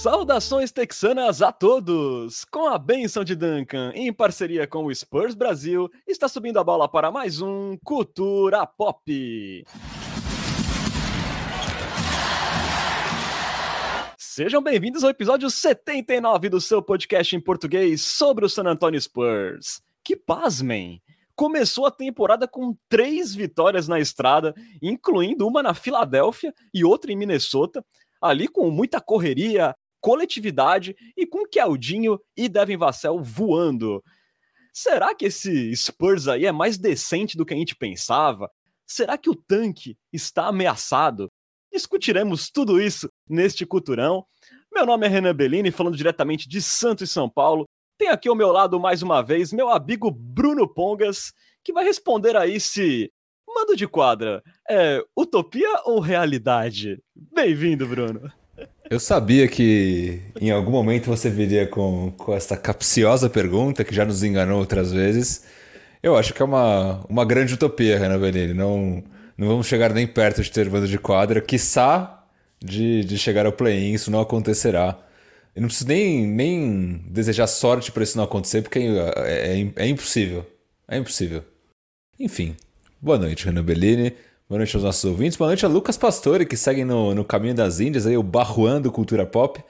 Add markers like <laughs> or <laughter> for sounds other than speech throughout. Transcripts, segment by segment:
Saudações texanas a todos! Com a benção de Duncan, em parceria com o Spurs Brasil, está subindo a bola para mais um Cultura Pop. Sejam bem-vindos ao episódio 79 do seu podcast em português sobre o San Antonio Spurs. Que pasmem! Começou a temporada com três vitórias na estrada, incluindo uma na Filadélfia e outra em Minnesota, ali com muita correria, coletividade e com Keldinho e Devin Vassell voando. Será que esse Spurs aí é mais decente do que a gente pensava? Será que o tanque está ameaçado? Discutiremos tudo isso neste culturão. Meu nome é Renan Bellini, falando diretamente de Santos e São Paulo. Tem aqui ao meu lado mais uma vez meu amigo Bruno Pongas, que vai responder aí se mando de quadra é utopia ou realidade? Bem-vindo, Bruno. Eu sabia que em algum momento você viria com, com essa capciosa pergunta que já nos enganou outras vezes. Eu acho que é uma, uma grande utopia, Renan Bellini. Não, não vamos chegar nem perto de ter banda de quadra, quiçá de, de chegar ao play-in, isso não acontecerá. Eu não preciso nem, nem desejar sorte para isso não acontecer, porque é, é, é impossível. É impossível. Enfim, boa noite, Renan Bellini. Boa noite aos nossos ouvintes. Boa noite a Lucas Pastore, que segue no, no caminho das Índias, aí, o barruando cultura pop.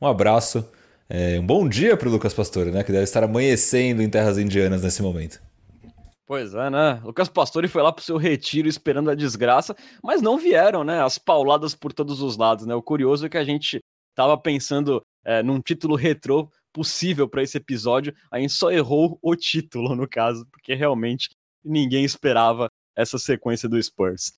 Um abraço. É, um bom dia para o Lucas Pastore, né? Que deve estar amanhecendo em terras indianas nesse momento. Pois é, né? Lucas Pastore foi lá pro seu retiro esperando a desgraça, mas não vieram, né? As pauladas por todos os lados, né? O curioso é que a gente tava pensando é, num título retrô possível para esse episódio, a gente só errou o título, no caso, porque realmente ninguém esperava essa sequência do Spurs.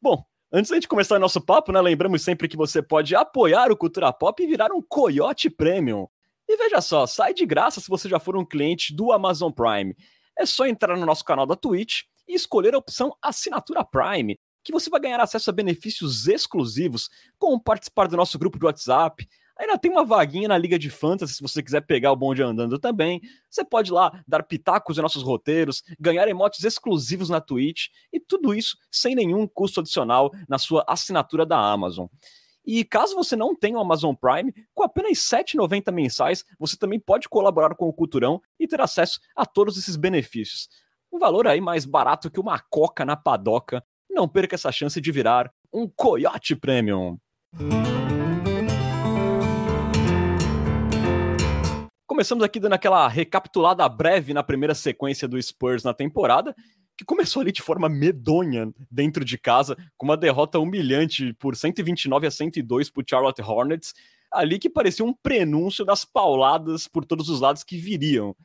Bom, antes de começar nosso papo, né, lembramos sempre que você pode apoiar o Cultura Pop e virar um Coyote Premium. E veja só, sai de graça se você já for um cliente do Amazon Prime. É só entrar no nosso canal da Twitch e escolher a opção Assinatura Prime, que você vai ganhar acesso a benefícios exclusivos, como participar do nosso grupo de WhatsApp, Ainda tem uma vaguinha na Liga de Fantasy, se você quiser pegar o bonde andando também. Você pode lá dar pitacos em nossos roteiros, ganhar emotes exclusivos na Twitch e tudo isso sem nenhum custo adicional na sua assinatura da Amazon. E caso você não tenha o Amazon Prime, com apenas R$ 7,90 mensais, você também pode colaborar com o Culturão e ter acesso a todos esses benefícios. Um valor aí mais barato que uma coca na padoca. Não perca essa chance de virar um Coyote Premium. Começamos aqui dando aquela recapitulada breve na primeira sequência do Spurs na temporada, que começou ali de forma medonha dentro de casa, com uma derrota humilhante por 129 a 102 para Charlotte Hornets, ali que parecia um prenúncio das pauladas por todos os lados que viriam.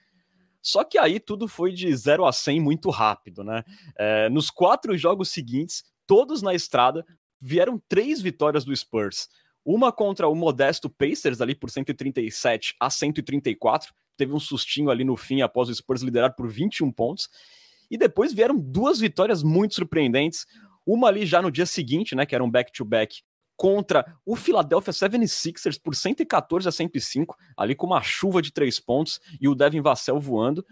Só que aí tudo foi de 0 a 100 muito rápido, né? É, nos quatro jogos seguintes, todos na estrada, vieram três vitórias do Spurs. Uma contra o modesto Pacers ali por 137 a 134. Teve um sustinho ali no fim após o Spurs liderar por 21 pontos. E depois vieram duas vitórias muito surpreendentes. Uma ali já no dia seguinte, né, que era um back-to-back contra o Philadelphia 76ers por 114 a 105, ali com uma chuva de três pontos e o Devin Vassell voando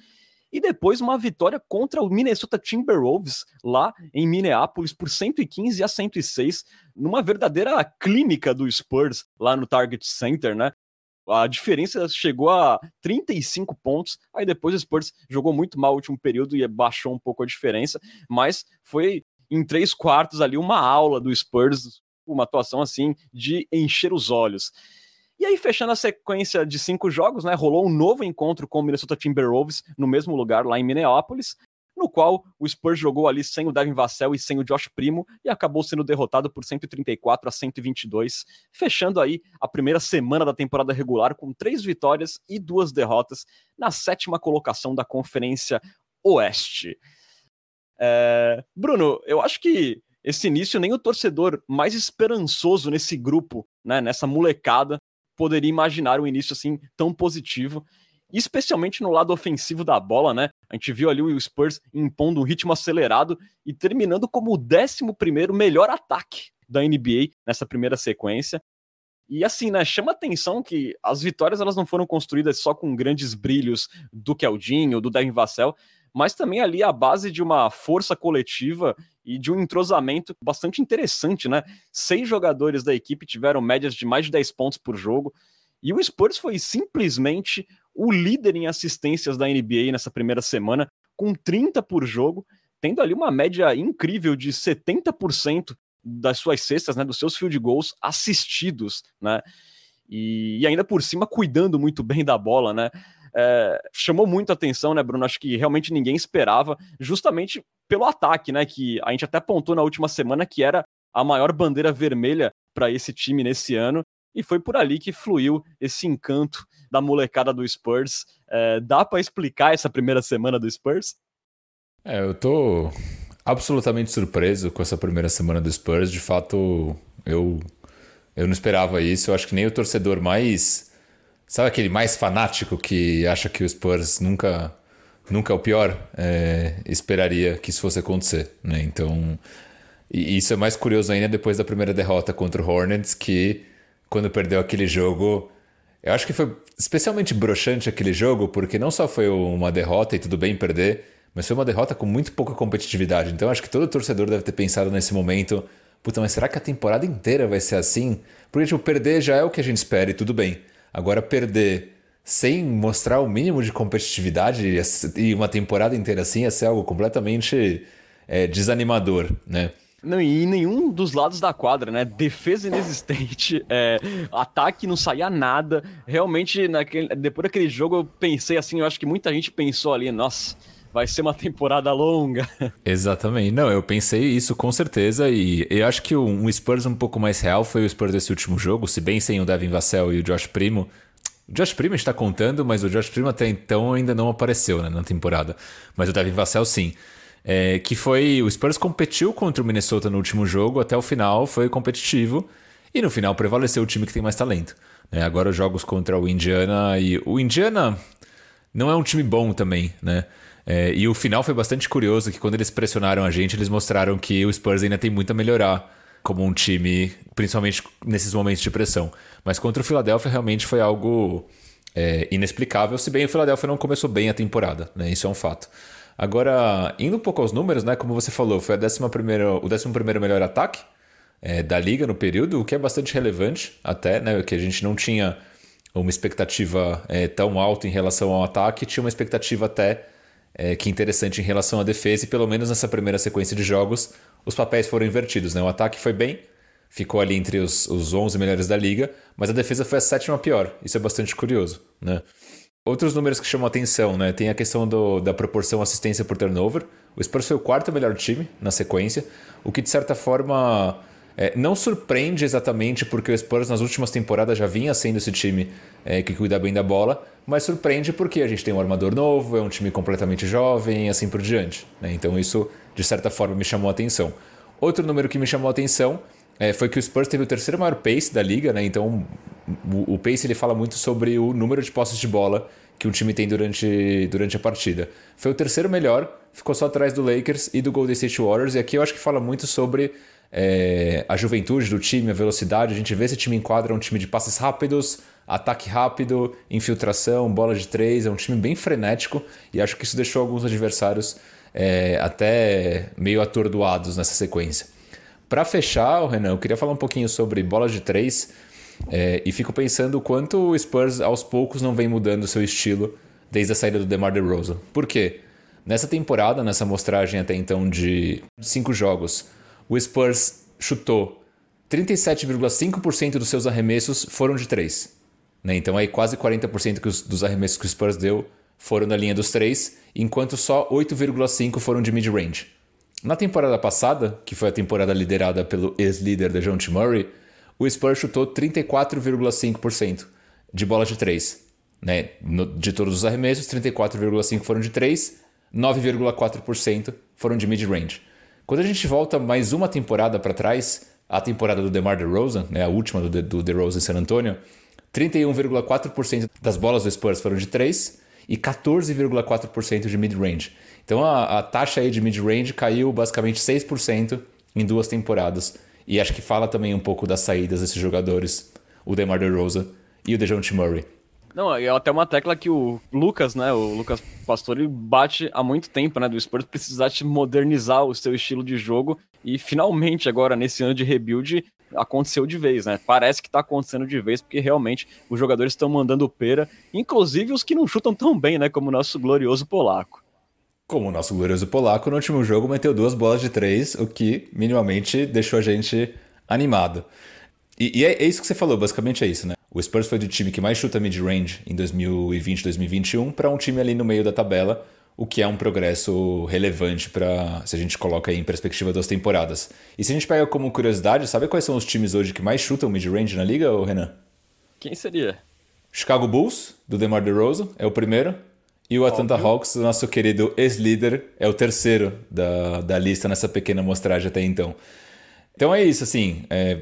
e depois uma vitória contra o Minnesota Timberwolves lá em Minneapolis por 115 a 106, numa verdadeira clínica do Spurs lá no Target Center, né? A diferença chegou a 35 pontos. Aí depois o Spurs jogou muito mal no último período e baixou um pouco a diferença, mas foi em três quartos ali uma aula do Spurs, uma atuação assim de encher os olhos. E aí, fechando a sequência de cinco jogos, né, rolou um novo encontro com o Minnesota Timberwolves no mesmo lugar, lá em Minneapolis, no qual o Spurs jogou ali sem o Devin Vassell e sem o Josh Primo e acabou sendo derrotado por 134 a 122, fechando aí a primeira semana da temporada regular com três vitórias e duas derrotas na sétima colocação da Conferência Oeste. É... Bruno, eu acho que esse início nem o torcedor mais esperançoso nesse grupo, né, nessa molecada, poderia imaginar um início assim tão positivo, especialmente no lado ofensivo da bola, né? A gente viu ali o Spurs impondo um ritmo acelerado e terminando como o 11 melhor ataque da NBA nessa primeira sequência. E assim, né, chama atenção que as vitórias elas não foram construídas só com grandes brilhos do Keldinho, do Devin Vassell, mas também ali a base de uma força coletiva e de um entrosamento bastante interessante, né? Seis jogadores da equipe tiveram médias de mais de 10 pontos por jogo. E o Spurs foi simplesmente o líder em assistências da NBA nessa primeira semana, com 30 por jogo, tendo ali uma média incrível de 70% das suas cestas, né, dos seus field goals assistidos, né? E, e ainda por cima cuidando muito bem da bola, né? É, chamou muito a atenção, né, Bruno? Acho que realmente ninguém esperava, justamente pelo ataque, né? Que a gente até apontou na última semana que era a maior bandeira vermelha para esse time nesse ano. E foi por ali que fluiu esse encanto da molecada do Spurs. É, dá para explicar essa primeira semana do Spurs? É, eu tô absolutamente surpreso com essa primeira semana do Spurs. De fato, eu, eu não esperava isso. Eu acho que nem o torcedor mais. Sabe aquele mais fanático que acha que o Spurs nunca, nunca é o pior? É, esperaria que isso fosse acontecer. Né? Então, e isso é mais curioso ainda depois da primeira derrota contra o Hornets, que quando perdeu aquele jogo. Eu acho que foi especialmente broxante aquele jogo, porque não só foi uma derrota e tudo bem perder, mas foi uma derrota com muito pouca competitividade. Então acho que todo torcedor deve ter pensado nesse momento: puta, mas será que a temporada inteira vai ser assim? Porque, tipo, perder já é o que a gente espera e tudo bem. Agora, perder sem mostrar o mínimo de competitividade e uma temporada inteira assim ia ser algo completamente é, desanimador, né? Não, e nenhum dos lados da quadra, né? Defesa inexistente, <laughs> é, ataque não saía nada. Realmente, naquele, depois daquele jogo, eu pensei assim, eu acho que muita gente pensou ali, nossa, vai ser uma temporada longa. <laughs> Exatamente. Não, eu pensei isso com certeza. E eu acho que um Spurs um pouco mais real foi o Spurs desse último jogo, se bem sem o Devin Vassell e o Josh Primo. O Josh Primo está contando, mas o Josh Primo até então ainda não apareceu né, na temporada. Mas o Devin Vassell sim. É, que foi. O Spurs competiu contra o Minnesota no último jogo, até o final foi competitivo. E no final prevaleceu o time que tem mais talento. Né? Agora os jogos contra o Indiana e. O Indiana não é um time bom também, né? É, e o final foi bastante curioso, que quando eles pressionaram a gente, eles mostraram que o Spurs ainda tem muito a melhorar como um time, principalmente nesses momentos de pressão. Mas contra o Philadelphia realmente foi algo é, inexplicável, se bem o Philadelphia não começou bem a temporada, né? Isso é um fato. Agora, indo um pouco aos números, né? Como você falou, foi a 11 o 11 melhor ataque é, da liga no período, o que é bastante relevante até, né? Que a gente não tinha uma expectativa é, tão alta em relação ao ataque, tinha uma expectativa até é, que interessante em relação à defesa, e pelo menos nessa primeira sequência de jogos, os papéis foram invertidos, né? O ataque foi bem, ficou ali entre os, os 11 melhores da liga, mas a defesa foi a sétima pior. Isso é bastante curioso, né? Outros números que chamam atenção, né? Tem a questão do, da proporção assistência por turnover. O Spurs foi o quarto melhor time na sequência, o que de certa forma é, não surpreende exatamente porque o Spurs nas últimas temporadas já vinha sendo esse time é, que cuida bem da bola, mas surpreende porque a gente tem um armador novo, é um time completamente jovem e assim por diante. Né? Então isso de certa forma me chamou a atenção. Outro número que me chamou a atenção é, foi que o Spurs teve o terceiro maior pace da liga, né? então o, o pace ele fala muito sobre o número de posses de bola que um time tem durante, durante a partida. Foi o terceiro melhor, ficou só atrás do Lakers e do Golden State Warriors, e aqui eu acho que fala muito sobre é, a juventude do time, a velocidade. A gente vê esse time em quadra, é um time de passes rápidos, ataque rápido, infiltração, bola de três, é um time bem frenético, e acho que isso deixou alguns adversários é, até meio atordoados nessa sequência. Para fechar, Renan, eu queria falar um pouquinho sobre bolas de três. É, e fico pensando o quanto o Spurs aos poucos não vem mudando seu estilo desde a saída do DeMar DeRozan. Por quê? Nessa temporada, nessa mostragem até então de cinco jogos, o Spurs chutou 37,5% dos seus arremessos foram de três. Né? Então aí quase 40% que os, dos arremessos que o Spurs deu foram na linha dos três, enquanto só 8,5% foram de mid-range. Na temporada passada, que foi a temporada liderada pelo ex-líder DeJounte Murray, o Spurs chutou 34,5% de bola de 3. Né? de todos os arremessos, 34,5% foram de 3, 9,4% foram de mid-range. Quando a gente volta mais uma temporada para trás, a temporada do DeMar DeRozan, né, a última do, do DeRozan em San Antonio, 31,4% das bolas do Spurs foram de 3 e 14,4% de mid-range. Então a, a taxa aí de mid-range caiu basicamente 6% em duas temporadas. E acho que fala também um pouco das saídas desses jogadores, o DeMar DeRozan e o DeJounte Murray. Não, é até uma tecla que o Lucas, né, o Lucas Pastore bate há muito tempo, né, do Spurs precisar de modernizar o seu estilo de jogo e finalmente agora nesse ano de rebuild aconteceu de vez, né? Parece que tá acontecendo de vez, porque realmente os jogadores estão mandando pera, inclusive os que não chutam tão bem, né? Como o nosso glorioso polaco. Como o nosso glorioso polaco, no último jogo meteu duas bolas de três, o que minimamente deixou a gente animado. E, e é, é, isso que você falou, basicamente é isso, né? O Spurs foi do time que mais chuta mid-range em 2020-2021 para um time ali no meio da tabela, o que é um progresso relevante para se a gente coloca aí em perspectiva das temporadas. E se a gente pega como curiosidade, sabe quais são os times hoje que mais chutam mid-range na liga, Renan? Quem seria? Chicago Bulls, do DeMar DeRozan, é o primeiro. E o Atlanta Óbvio. Hawks, nosso querido ex-líder, é o terceiro da, da lista nessa pequena mostragem até então. Então é isso, assim. É,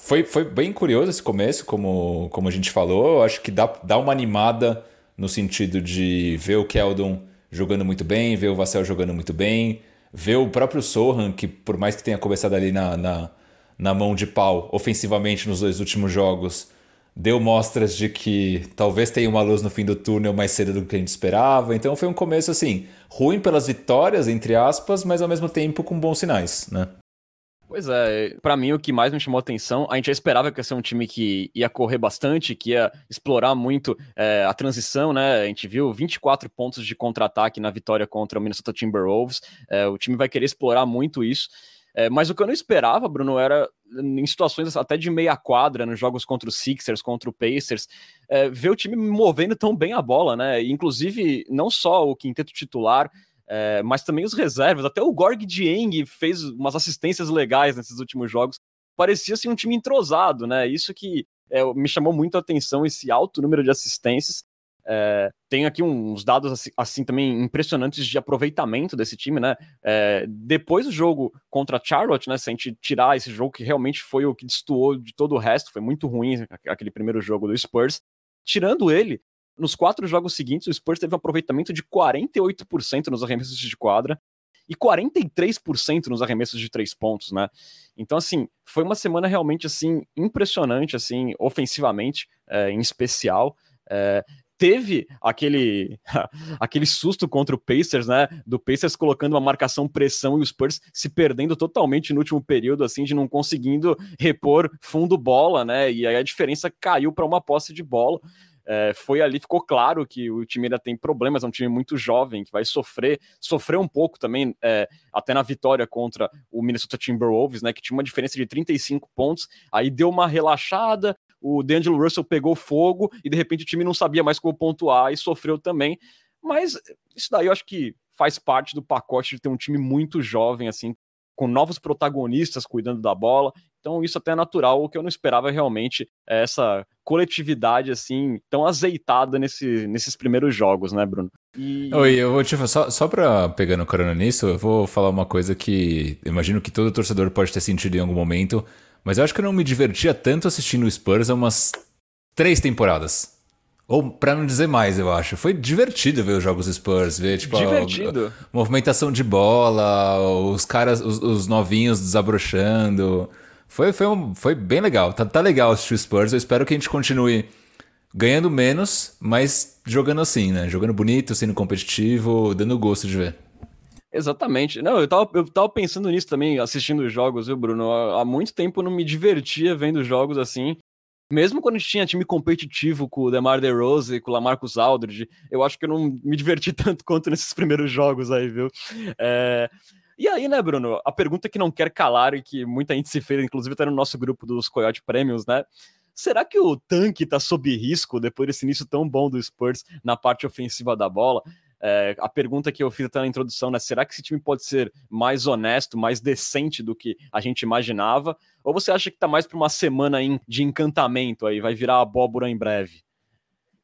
foi, foi bem curioso esse começo, como, como a gente falou. Eu acho que dá, dá uma animada no sentido de ver o Keldon jogando muito bem, ver o Vassell jogando muito bem, ver o próprio Sohan, que por mais que tenha começado ali na, na, na mão de pau ofensivamente nos dois últimos jogos, deu mostras de que talvez tenha uma luz no fim do túnel mais cedo do que a gente esperava. Então foi um começo assim, ruim pelas vitórias, entre aspas, mas ao mesmo tempo com bons sinais, né? Pois é, para mim o que mais me chamou a atenção, a gente já esperava que ia ser um time que ia correr bastante, que ia explorar muito é, a transição, né? A gente viu 24 pontos de contra-ataque na vitória contra o Minnesota Timberwolves. É, o time vai querer explorar muito isso. É, mas o que eu não esperava, Bruno, era em situações até de meia quadra, nos jogos contra os Sixers, contra o Pacers, é, ver o time movendo tão bem a bola, né? Inclusive, não só o quinteto titular, é, mas também os reservas. Até o Gorg Dieng fez umas assistências legais nesses últimos jogos. Parecia assim, um time entrosado, né? Isso que é, me chamou muito a atenção, esse alto número de assistências. É, tem aqui uns dados assim, assim, também impressionantes de aproveitamento desse time, né? É, depois do jogo contra Charlotte, né? Se a gente tirar esse jogo que realmente foi o que destoou de todo o resto, foi muito ruim aquele primeiro jogo do Spurs. Tirando ele, nos quatro jogos seguintes, o Spurs teve um aproveitamento de 48% nos arremessos de quadra e 43% nos arremessos de três pontos, né? Então, assim, foi uma semana realmente, assim, impressionante, assim, ofensivamente, é, em especial. É, teve aquele <laughs> aquele susto contra o Pacers, né? Do Pacers colocando uma marcação pressão e os Spurs se perdendo totalmente no último período, assim, de não conseguindo repor fundo bola, né? E aí a diferença caiu para uma posse de bola é, foi ali, ficou claro que o time ainda tem problemas, é um time muito jovem, que vai sofrer, sofreu um pouco também, é, até na vitória contra o Minnesota Timberwolves, né, que tinha uma diferença de 35 pontos, aí deu uma relaxada, o D'Angelo Russell pegou fogo e de repente o time não sabia mais como pontuar e sofreu também, mas isso daí eu acho que faz parte do pacote de ter um time muito jovem, assim, com novos protagonistas cuidando da bola. Então, isso até é natural. O que eu não esperava realmente é essa coletividade assim tão azeitada nesse, nesses primeiros jogos, né, Bruno? E... Oi, eu vou te tipo, só, só pra pegar no corona nisso, eu vou falar uma coisa que imagino que todo torcedor pode ter sentido em algum momento, mas eu acho que eu não me divertia tanto assistindo o Spurs há umas três temporadas. Ou para não dizer mais, eu acho. Foi divertido ver os jogos Spurs, ver tipo divertido. A, a movimentação de bola, os caras, os, os novinhos desabrochando. Foi, foi, um, foi bem legal. Tá, tá legal assistir o Spurs. Eu espero que a gente continue ganhando menos, mas jogando assim, né? Jogando bonito, sendo competitivo, dando gosto de ver. Exatamente. Não, eu tava, eu tava pensando nisso também, assistindo os jogos, viu, Bruno? Há, muito tempo eu não me divertia vendo jogos assim mesmo quando a gente tinha time competitivo com o DeMar DeRozan e com o Lamarcus Aldridge, eu acho que eu não me diverti <laughs> tanto quanto nesses primeiros jogos aí, viu? É... E aí, né, Bruno, a pergunta que não quer calar e que muita gente se fez, inclusive tá no nosso grupo dos Coyote Premiums, né? Será que o tanque tá sob risco depois desse início tão bom do Spurs na parte ofensiva da bola? É, a pergunta que eu fiz até na introdução, né? Será que esse time pode ser mais honesto, mais decente do que a gente imaginava? Ou você acha que tá mais para uma semana de encantamento aí, vai virar abóbora em breve?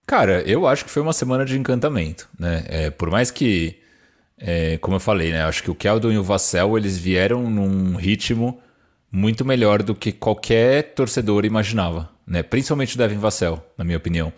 Cara, eu acho que foi uma semana de encantamento, né? É, por mais que, é, como eu falei, né? Acho que o Keldon e o Vassell, eles vieram num ritmo muito melhor do que qualquer torcedor imaginava, né? Principalmente o Devin Vassell, na minha opinião.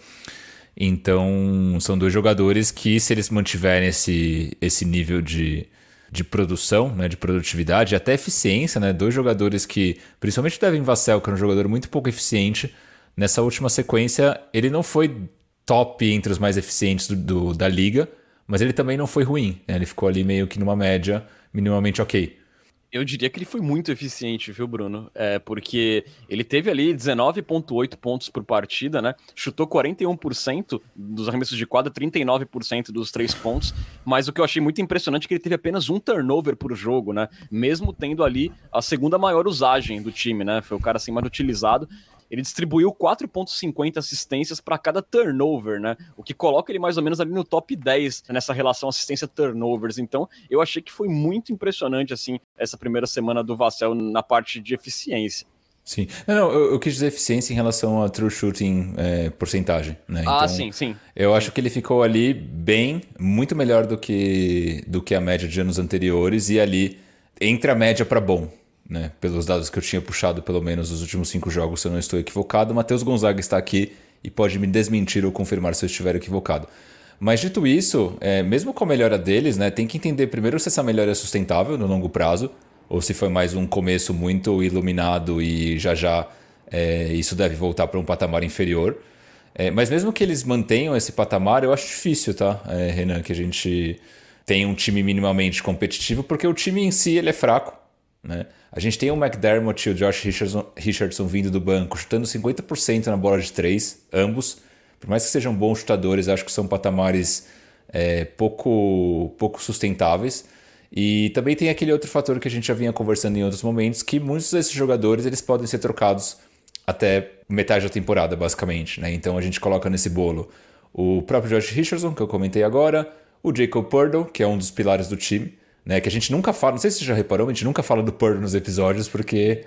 Então, são dois jogadores que, se eles mantiverem esse, esse nível de, de produção, né, de produtividade até eficiência, né, dois jogadores que, principalmente o Devin Vassell, que é um jogador muito pouco eficiente, nessa última sequência ele não foi top entre os mais eficientes do, do da liga, mas ele também não foi ruim, né, ele ficou ali meio que numa média minimamente ok. Eu diria que ele foi muito eficiente, viu, Bruno? É, porque ele teve ali 19,8 pontos por partida, né? Chutou 41% dos arremessos de quadra, 39% dos três pontos. Mas o que eu achei muito impressionante é que ele teve apenas um turnover por jogo, né? Mesmo tendo ali a segunda maior usagem do time, né? Foi o cara assim mais utilizado ele distribuiu 4,50 assistências para cada turnover, né? O que coloca ele mais ou menos ali no top 10 nessa relação assistência-turnovers. Então, eu achei que foi muito impressionante, assim, essa primeira semana do Vassell na parte de eficiência. Sim. Não, não eu, eu, quis dizer eficiência em relação a true shooting é, porcentagem, né? Ah, então, sim, sim. Eu sim. acho que ele ficou ali bem, muito melhor do que, do que a média de anos anteriores e ali entre a média para bom, né? Pelos dados que eu tinha puxado, pelo menos nos últimos cinco jogos, se eu não estou equivocado. Matheus Gonzaga está aqui e pode me desmentir ou confirmar se eu estiver equivocado. Mas dito isso, é, mesmo com a melhora deles, né, tem que entender primeiro se essa melhora é sustentável no longo prazo, ou se foi mais um começo muito iluminado e já já é, isso deve voltar para um patamar inferior. É, mas mesmo que eles mantenham esse patamar, eu acho difícil, tá, é, Renan, que a gente tenha um time minimamente competitivo, porque o time em si ele é fraco. Né? A gente tem o McDermott e o Josh Richardson, Richardson vindo do banco, chutando 50% na bola de três, ambos. Por mais que sejam bons chutadores, acho que são patamares é, pouco, pouco sustentáveis. E também tem aquele outro fator que a gente já vinha conversando em outros momentos, que muitos desses jogadores eles podem ser trocados até metade da temporada, basicamente. Né? Então a gente coloca nesse bolo o próprio Josh Richardson, que eu comentei agora, o Jacob Purdle, que é um dos pilares do time, né? Que a gente nunca fala, não sei se você já reparou, a gente nunca fala do Porto nos episódios, porque.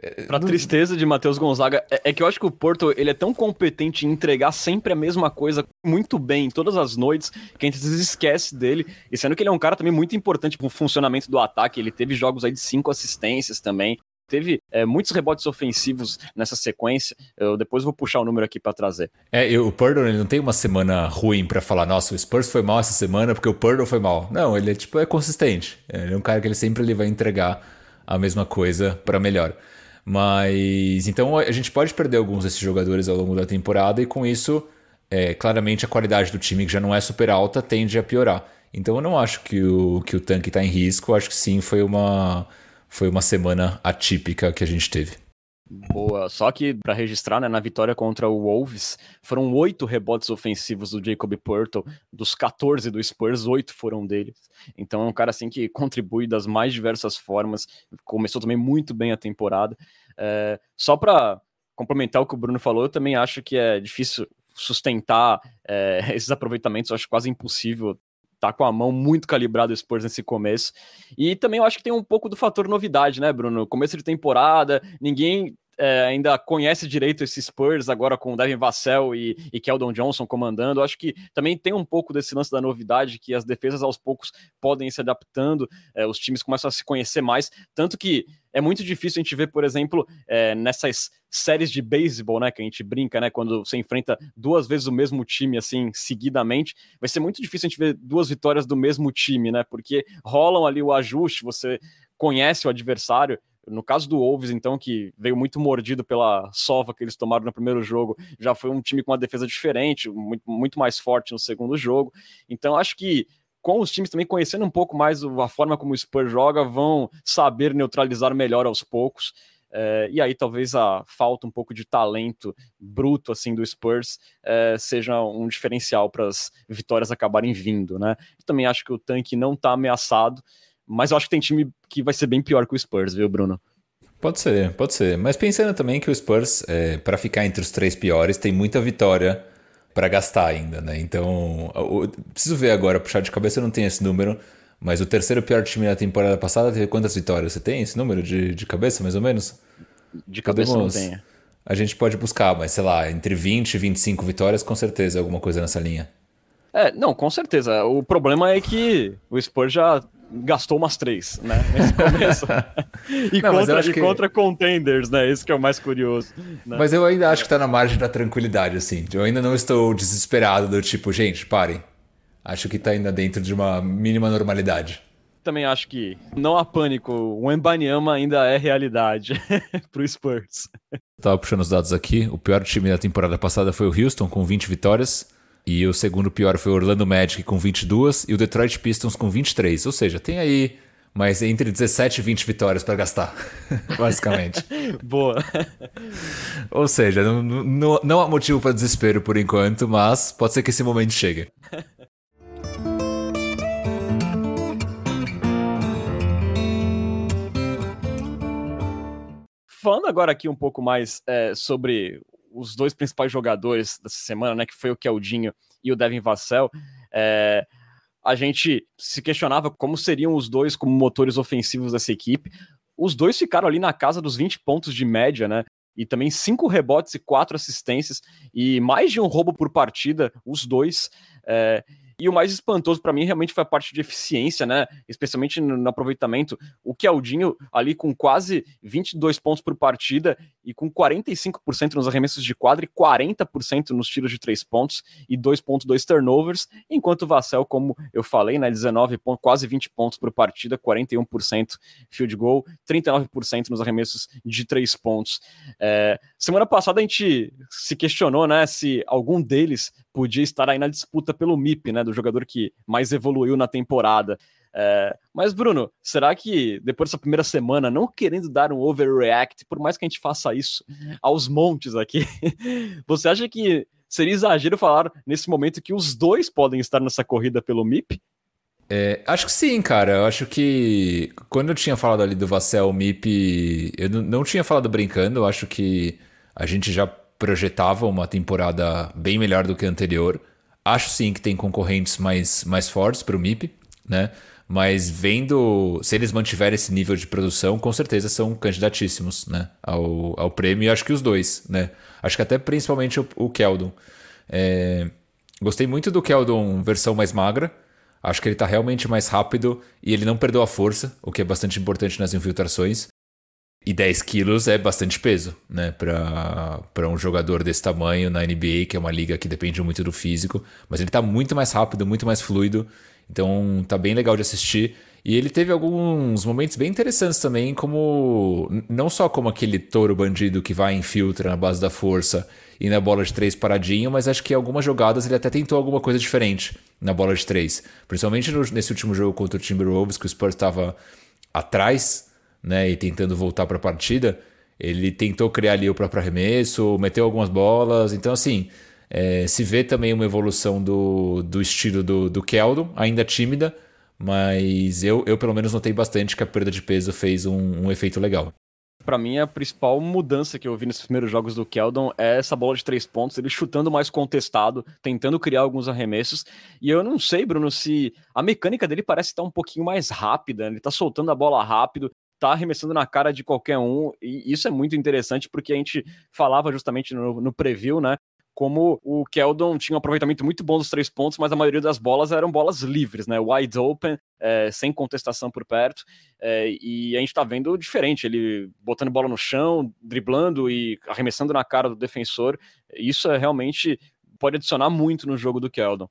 É, pra tristeza de Matheus Gonzaga, é, é, que eu acho que o Porto ele é tão competente em entregar sempre a mesma coisa muito bem, todas as noites, que a gente esquece dele. E sendo que ele é um cara também muito importante pro funcionamento do ataque, ele teve jogos aí de cinco assistências também teve é, muitos rebotes ofensivos nessa sequência. Eu depois vou puxar o número aqui para trazer. É, o Purdle ele não tem uma semana ruim para falar, nossa, o Spurs foi mal essa semana porque o Purdle foi mal. Não, ele é tipo é consistente. Ele é um cara que ele sempre ele vai entregar a mesma coisa para melhor. Mas então a gente pode perder alguns desses jogadores ao longo da temporada e com isso, é, claramente a qualidade do time que já não é super alta tende a piorar. Então eu não acho que o, que o tanque está em risco, eu acho que sim foi uma foi uma semana atípica que a gente teve. Boa, só que para registrar, né, na vitória contra o Wolves, foram oito rebotes ofensivos do Jacob Purtle, dos 14 do Spurs, oito foram deles. Então é um cara assim que contribui das mais diversas formas, começou também muito bem a temporada. É, só para complementar o que o Bruno falou, eu também acho que é difícil sustentar é, <laughs> esses aproveitamentos, eu acho quase impossível tá com a mão muito calibrada o Spurs nesse começo. E também eu acho que tem um pouco do fator novidade, né, Bruno? Começo de temporada, ninguém é, ainda conhece direito esses Spurs, agora com o Devin Vassell e, e Keldon Johnson comandando. Acho que também tem um pouco desse lance da novidade, que as defesas aos poucos podem se adaptando, é, os times começam a se conhecer mais. Tanto que é muito difícil a gente ver, por exemplo, é, nessas séries de beisebol, né, que a gente brinca, né, quando você enfrenta duas vezes o mesmo time, assim, seguidamente, vai ser muito difícil a gente ver duas vitórias do mesmo time, né, porque rolam ali o ajuste, você conhece o adversário, no caso do Wolves, então, que veio muito mordido pela sova que eles tomaram no primeiro jogo, já foi um time com uma defesa diferente, muito, muito mais forte no segundo jogo. Então, acho que com os times também conhecendo um pouco mais a forma como o Spurs joga, vão saber neutralizar melhor aos poucos. É, e aí talvez a falta um pouco de talento bruto assim do Spurs é, seja um diferencial para as vitórias acabarem vindo, né? Também acho que o tanque não está ameaçado, mas eu acho que tem time que vai ser bem pior que o Spurs, viu, Bruno? Pode ser, pode ser. Mas pensando também que o Spurs, é, para ficar entre os três piores, tem muita vitória para gastar ainda, né? Então, preciso ver agora, puxar de cabeça eu não tenho esse número, mas o terceiro pior time da temporada passada teve quantas vitórias? Você tem esse número de, de cabeça, mais ou menos? De cabeça Podemos, não tenho. A gente pode buscar, mas sei lá, entre 20 e 25 vitórias, com certeza, alguma coisa nessa linha. É, não, com certeza. O problema é que o Spurs já gastou umas três, né? Nesse começo. <laughs> <laughs> e não, contra, e que... contra contenders, né? Isso que é o mais curioso. Né? Mas eu ainda acho que tá na margem da tranquilidade, assim. Eu ainda não estou desesperado do tipo, gente, parem. Acho que tá ainda dentro de uma mínima normalidade. Também acho que não há pânico. O Embanyama ainda é realidade <laughs> pro Spurs. tava puxando os dados aqui. O pior time da temporada passada foi o Houston, com 20 vitórias. E o segundo pior foi o Orlando Magic com 22 e o Detroit Pistons com 23. Ou seja, tem aí mas entre 17 e 20 vitórias para gastar, <laughs> basicamente. <laughs> Boa. Ou seja, não, não, não há motivo para desespero por enquanto, mas pode ser que esse momento chegue. Falando agora aqui um pouco mais é, sobre os dois principais jogadores dessa semana, né, que foi o Keldinho e o Devin Vassell, é, a gente se questionava como seriam os dois como motores ofensivos dessa equipe. Os dois ficaram ali na casa dos 20 pontos de média, né? E também cinco rebotes e quatro assistências e mais de um roubo por partida, os dois. É, e o mais espantoso para mim realmente foi a parte de eficiência, né? Especialmente no, no aproveitamento. O Keldinho ali com quase 22 pontos por partida e com 45% nos arremessos de quadra e 40% nos tiros de três pontos e 2.2 turnovers, enquanto o Vassell, como eu falei, né, 19 pontos, quase 20 pontos por partida, 41% field goal, 39% nos arremessos de três pontos. É, semana passada a gente se questionou, né, se algum deles podia estar aí na disputa pelo MIP, né, do jogador que mais evoluiu na temporada. É, mas, Bruno, será que depois dessa primeira semana, não querendo dar um overreact, por mais que a gente faça isso aos montes aqui, <laughs> você acha que seria exagero falar nesse momento que os dois podem estar nessa corrida pelo MIP? É, acho que sim, cara. Eu acho que quando eu tinha falado ali do Vassell MIP, eu não tinha falado brincando. Eu acho que a gente já projetava uma temporada bem melhor do que a anterior. Acho sim que tem concorrentes mais, mais fortes para o MIP, né? Mas vendo, se eles mantiverem esse nível de produção, com certeza são candidatíssimos né, ao, ao prêmio. E acho que os dois, né? Acho que até principalmente o, o Keldon. É, gostei muito do Keldon versão mais magra. Acho que ele está realmente mais rápido e ele não perdeu a força, o que é bastante importante nas infiltrações. E 10 quilos é bastante peso, né? Para um jogador desse tamanho na NBA, que é uma liga que depende muito do físico. Mas ele está muito mais rápido, muito mais fluido. Então tá bem legal de assistir. E ele teve alguns momentos bem interessantes também, como não só como aquele touro bandido que vai e infiltra na base da força e na bola de três paradinho, mas acho que em algumas jogadas ele até tentou alguma coisa diferente na bola de três. Principalmente no, nesse último jogo contra o Timberwolves, que o Spurs estava atrás né, e tentando voltar para a partida, ele tentou criar ali o próprio arremesso, meteu algumas bolas. Então, assim, é, se vê também uma evolução do, do estilo do, do Keldon, ainda tímida, mas eu, eu pelo menos notei bastante que a perda de peso fez um, um efeito legal. Para mim, a principal mudança que eu vi nesses primeiros jogos do Keldon é essa bola de três pontos, ele chutando mais contestado, tentando criar alguns arremessos. E eu não sei, Bruno, se a mecânica dele parece estar um pouquinho mais rápida, ele tá soltando a bola rápido, tá arremessando na cara de qualquer um, e isso é muito interessante porque a gente falava justamente no, no preview, né? Como o Keldon tinha um aproveitamento muito bom dos três pontos, mas a maioria das bolas eram bolas livres, né? Wide open, é, sem contestação por perto. É, e a gente tá vendo diferente, ele botando bola no chão, driblando e arremessando na cara do defensor. Isso é realmente pode adicionar muito no jogo do Keldon.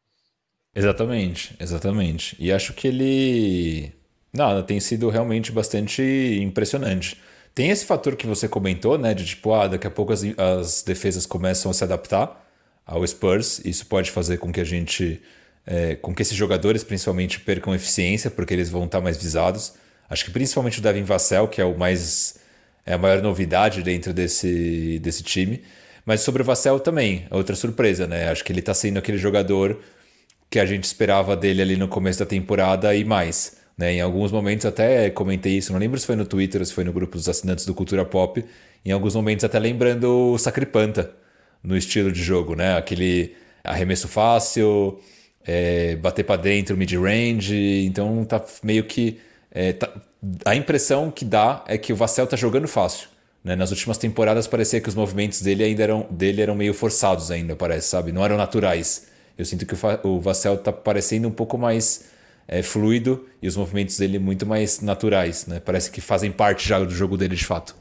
Exatamente, exatamente. E acho que ele não, tem sido realmente bastante impressionante. Tem esse fator que você comentou, né? De tipo, ah, daqui a pouco as, as defesas começam a se adaptar ao Spurs. Isso pode fazer com que a gente. É, com que esses jogadores principalmente percam eficiência, porque eles vão estar mais visados. Acho que principalmente o Devin Vassell, que é o mais. É a maior novidade dentro desse, desse time. Mas sobre o Vassell também, é outra surpresa, né? Acho que ele está sendo aquele jogador que a gente esperava dele ali no começo da temporada e mais. Né? Em alguns momentos até comentei isso, não lembro se foi no Twitter ou se foi no grupo dos assinantes do Cultura Pop. Em alguns momentos até lembrando o Sacripanta no estilo de jogo, né? Aquele arremesso fácil, é, bater para dentro, mid-range. Então tá meio que. É, tá, a impressão que dá é que o Vassell tá jogando fácil. Né? Nas últimas temporadas parecia que os movimentos dele ainda eram, dele eram meio forçados ainda, parece, sabe? Não eram naturais. Eu sinto que o Vassell tá parecendo um pouco mais é, fluido e os movimentos dele muito mais naturais, né? Parece que fazem parte já do jogo dele de fato.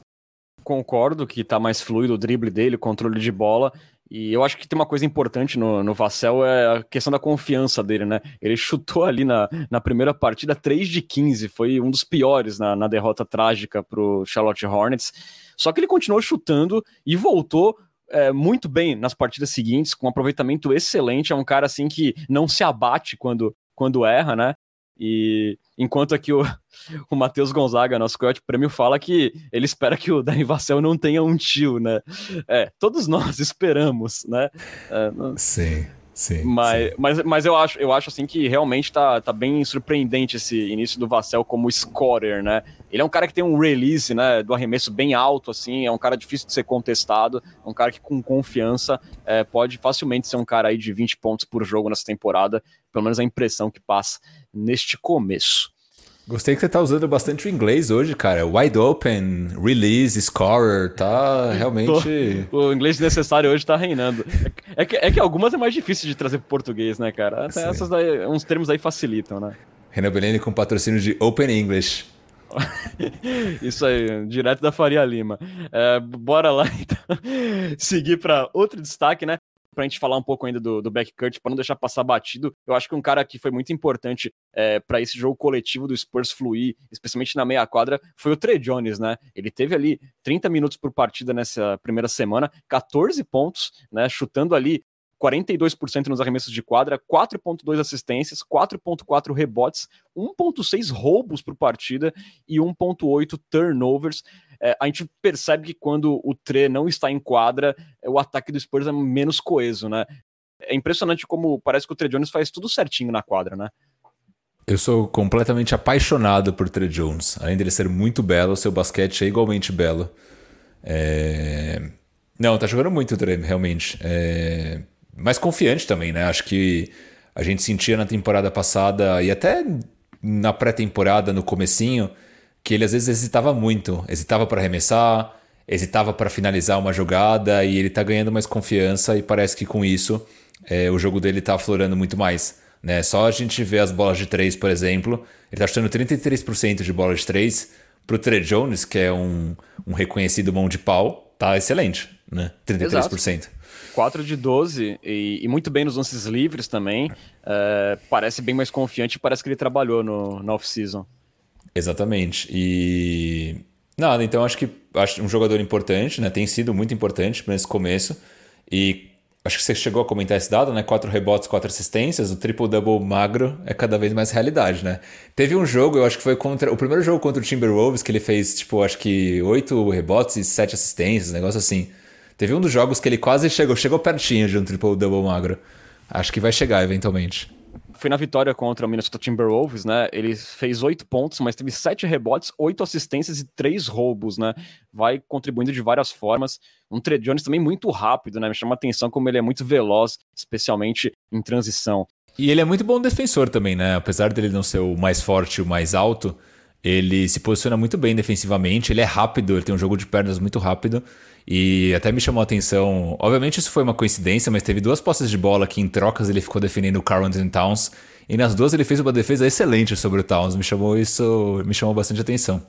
Concordo que tá mais fluido o drible dele, o controle de bola. E eu acho que tem uma coisa importante no, no Vassell é a questão da confiança dele, né? Ele <laughs> chutou ali na, na primeira partida 3 de 15, foi um dos piores na, na derrota trágica pro Charlotte Hornets. Só que ele continuou chutando e voltou é, muito bem nas partidas seguintes, com um aproveitamento excelente. É um cara assim que não se abate quando quando erra, né? E enquanto aqui o, <laughs> o Matheus Gonzaga, nosso coiote prêmio, fala que ele espera que o <laughs> Dani Vassell não tenha um tio, né? É, todos nós <laughs> esperamos, né? É, sim. Sim, mas, sim. mas, mas eu acho, eu acho assim que realmente tá, tá bem surpreendente esse início do Vassell como scorer, né? Ele é um cara que tem um release, né, do arremesso bem alto, assim, é um cara difícil de ser contestado, é um cara que com confiança é, pode facilmente ser um cara aí de 20 pontos por jogo nessa temporada, pelo menos a impressão que passa neste começo. Gostei que você tá usando bastante o inglês hoje, cara. Wide open, release, scorer, tá realmente. <laughs> o inglês necessário hoje tá reinando. É que, é que algumas é mais difícil de trazer pro português, né, cara? Até essas daí, uns termos aí facilitam, né? Renan Bellini com patrocínio de Open English. <laughs> Isso aí, direto da Faria Lima. É, bora lá, <laughs> então, seguir para outro destaque, né? Para a gente falar um pouco ainda do, do backcourt, para não deixar passar batido, eu acho que um cara que foi muito importante é, para esse jogo coletivo do Spurs fluir, especialmente na meia quadra, foi o Trey Jones, né? Ele teve ali 30 minutos por partida nessa primeira semana, 14 pontos, né? Chutando ali 42% nos arremessos de quadra, 4.2 assistências, 4.4 rebotes, 1.6 roubos por partida e 1.8 turnovers é, a gente percebe que quando o Tre não está em quadra, o ataque do Spurs é menos coeso, né? É impressionante como parece que o Tre Jones faz tudo certinho na quadra, né? Eu sou completamente apaixonado por Tre Jones. Além dele ser muito belo, seu basquete é igualmente belo. É... Não, tá jogando muito o Tre, realmente. É... Mais confiante também, né? Acho que a gente sentia na temporada passada e até na pré-temporada, no comecinho, que ele às vezes hesitava muito, hesitava para arremessar, hesitava para finalizar uma jogada e ele tá ganhando mais confiança e parece que com isso é, o jogo dele tá aflorando muito mais. Né? Só a gente vê as bolas de três, por exemplo, ele tá chutando 33% de bola de três pro Trey Jones, que é um, um reconhecido mão de pau, tá excelente, né? 33%. Exato. 4 de 12 e, e, muito bem nos lances livres também. É, parece bem mais confiante, parece que ele trabalhou no, no off-season. Exatamente. E nada, então acho que acho um jogador importante, né? Tem sido muito importante nesse começo. E acho que você chegou a comentar esse dado, né? Quatro rebotes, quatro assistências, o triple-double magro é cada vez mais realidade, né? Teve um jogo, eu acho que foi contra. O primeiro jogo contra o Timberwolves, que ele fez, tipo, acho que oito rebotes e sete assistências, negócio assim. Teve um dos jogos que ele quase chegou, chegou pertinho de um triple-double magro. Acho que vai chegar eventualmente foi na vitória contra o Minnesota Timberwolves, né? Ele fez oito pontos, mas teve sete rebotes, oito assistências e três roubos, né? Vai contribuindo de várias formas. Um Trey Jones também muito rápido, né? Me chama a atenção como ele é muito veloz, especialmente em transição. E ele é muito bom defensor também, né? Apesar dele não ser o mais forte, o mais alto, ele se posiciona muito bem defensivamente, ele é rápido, ele tem um jogo de pernas muito rápido. E até me chamou a atenção. Obviamente, isso foi uma coincidência, mas teve duas posses de bola que em trocas ele ficou defendendo o Carlton Towns. E nas duas ele fez uma defesa excelente sobre o Towns. Me chamou isso, me chamou bastante atenção.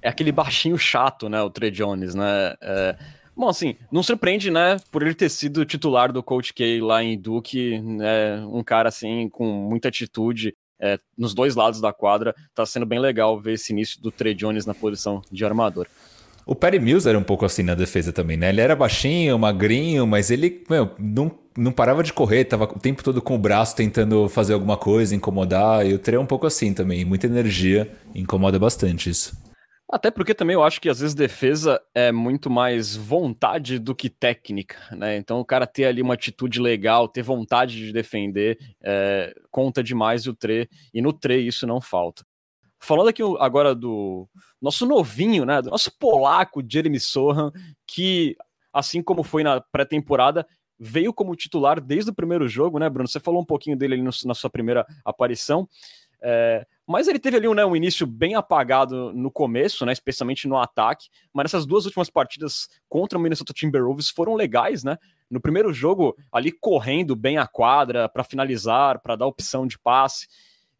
É aquele baixinho chato, né? O Trey Jones, né? É... Bom, assim, não surpreende, né? Por ele ter sido titular do Coach K lá em Duke, né? Um cara assim com muita atitude. É, nos dois lados da quadra, tá sendo bem legal ver esse início do Trey Jones na posição de armador. O Perry Mills era um pouco assim na defesa também, né? Ele era baixinho, magrinho, mas ele meu, não, não parava de correr, tava o tempo todo com o braço tentando fazer alguma coisa, incomodar. E o Trey é um pouco assim também, muita energia, incomoda bastante isso. Até porque também eu acho que às vezes defesa é muito mais vontade do que técnica, né? Então o cara ter ali uma atitude legal, ter vontade de defender, é, conta demais o Tre, e no Tre isso não falta. Falando aqui agora do nosso novinho, né? Do nosso polaco Jeremy Sohan, que, assim como foi na pré-temporada, veio como titular desde o primeiro jogo, né, Bruno? Você falou um pouquinho dele ali no, na sua primeira aparição. É, mas ele teve ali né, um início bem apagado no começo, né, especialmente no ataque. Mas essas duas últimas partidas contra o Minnesota Timberwolves foram legais, né? No primeiro jogo, ali correndo bem a quadra para finalizar, para dar opção de passe.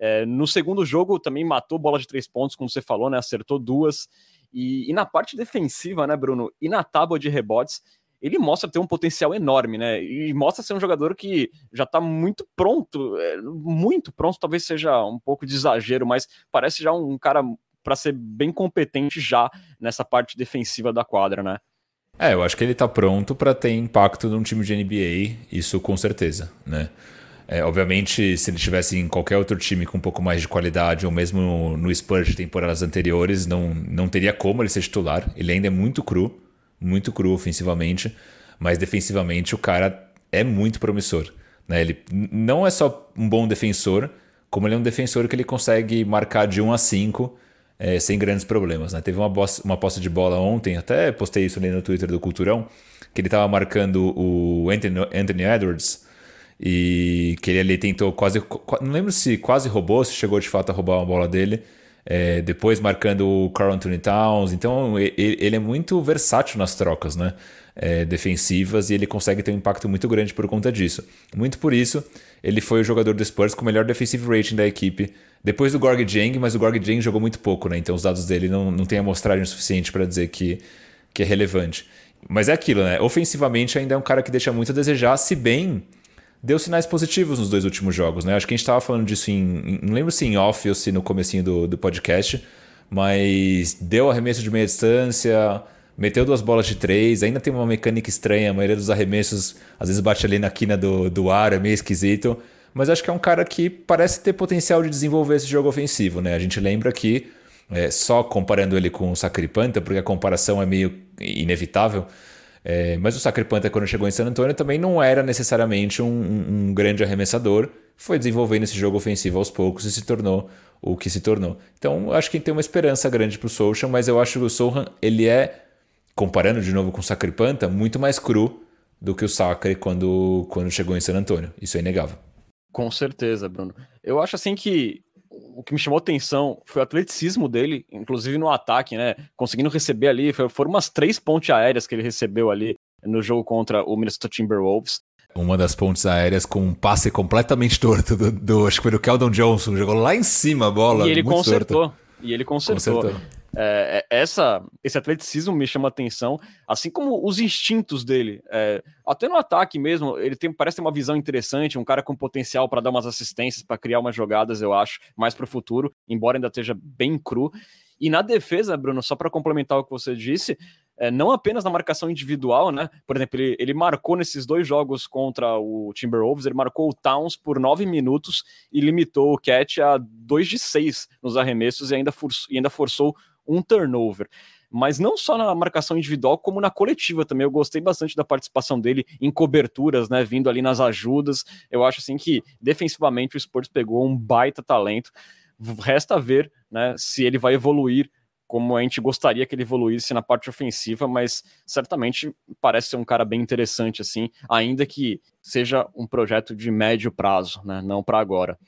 É, no segundo jogo também matou bola de três pontos, como você falou, né? Acertou duas. E, e, na parte defensiva, né, Bruno? E na tábua de rebotes, ele mostra ter um potencial enorme, né? E mostra ser um jogador que já tá muito pronto, é, muito pronto, talvez seja um pouco de exagero, mas parece já um cara para ser bem competente já nessa parte defensiva da quadra, né? É, eu acho que ele tá pronto para ter impacto num time de NBA, isso com certeza, né? É, obviamente, se ele tivesse em qualquer outro time com um pouco mais de qualidade, ou mesmo no Spurs de temporadas anteriores, não, não teria como ele ser titular. Ele ainda é muito cru, muito cru ofensivamente, mas defensivamente o cara é muito promissor. Né? Ele não é só um bom defensor, como ele é um defensor que ele consegue marcar de 1 a 5 é, sem grandes problemas. Né? Teve uma, uma posse de bola ontem, até postei isso ali no Twitter do Culturão, que ele estava marcando o Anthony, Anthony Edwards e que ele ali tentou quase. Não lembro se quase roubou, se chegou de fato a roubar uma bola dele. É, depois marcando o Carl Anthony Towns. Então ele é muito versátil nas trocas né? É, defensivas e ele consegue ter um impacto muito grande por conta disso. Muito por isso, ele foi o jogador do Spurs com o melhor defensive rating da equipe. Depois do Gorg Jang, mas o Gorg Jang jogou muito pouco, né? Então os dados dele não, não têm amostragem suficiente para dizer que, que é relevante. Mas é aquilo, né? Ofensivamente ainda é um cara que deixa muito a desejar, se bem deu sinais positivos nos dois últimos jogos, né? Acho que a gente estava falando disso em, Não lembro se em off ou se no comecinho do, do podcast, mas deu arremesso de meia distância, meteu duas bolas de três, ainda tem uma mecânica estranha, a maioria dos arremessos às vezes bate ali na quina do, do ar, é meio esquisito. Mas acho que é um cara que parece ter potencial de desenvolver esse jogo ofensivo, né? A gente lembra que, é, só comparando ele com o Sacripanta, porque a comparação é meio inevitável, é, mas o Sacripanta, quando chegou em San Antonio, também não era necessariamente um, um, grande arremessador. Foi desenvolvendo esse jogo ofensivo aos poucos e se tornou o que se tornou. Então, acho que tem uma esperança grande para o Sohan, mas eu acho que o Sohan, ele é, comparando de novo com o Sacripanta, muito mais cru do que o Sacre quando, quando chegou em San Antonio. Isso é inegável. Com certeza, Bruno. Eu acho assim que o que me chamou atenção foi o atleticismo dele, inclusive no ataque, né? Conseguindo receber ali, foram umas três pontes aéreas que ele recebeu ali no jogo contra o Minnesota Timberwolves. Uma das pontes aéreas com um passe completamente <laughs> torto do, do acho que foi do Keldon Johnson, jogou lá em cima a bola. E ele consertou. Torto. E ele consertou. consertou. É, é, essa, esse atleticismo me chama atenção, assim como os instintos dele. É, até no ataque mesmo, ele tem, parece ter uma visão interessante, um cara com potencial para dar umas assistências, para criar umas jogadas, eu acho, mais para o futuro, embora ainda esteja bem cru. E na defesa, Bruno, só para complementar o que você disse, é, não apenas na marcação individual, né? Por exemplo, ele, ele marcou nesses dois jogos contra o Timberwolves, ele marcou o Towns por nove minutos e limitou o Cat a dois de seis nos arremessos e ainda, e ainda forçou um turnover. Mas não só na marcação individual, como na coletiva também. Eu gostei bastante da participação dele em coberturas, né? Vindo ali nas ajudas. Eu acho assim que defensivamente o Spurs pegou um baita talento. Resta ver né, se ele vai evoluir como a gente gostaria que ele evoluísse na parte ofensiva, mas certamente parece ser um cara bem interessante assim, ainda que seja um projeto de médio prazo, né, não para agora.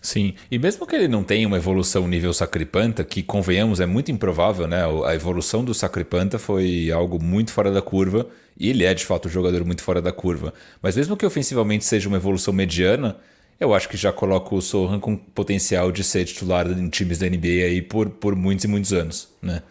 Sim, e mesmo que ele não tenha uma evolução nível Sacripanta, que convenhamos é muito improvável, né? A evolução do Sacripanta foi algo muito fora da curva, e ele é de fato um jogador muito fora da curva. Mas mesmo que ofensivamente seja uma evolução mediana, eu acho que já coloca o Sohan com potencial de ser titular em times da NBA aí por, por muitos e muitos anos, né?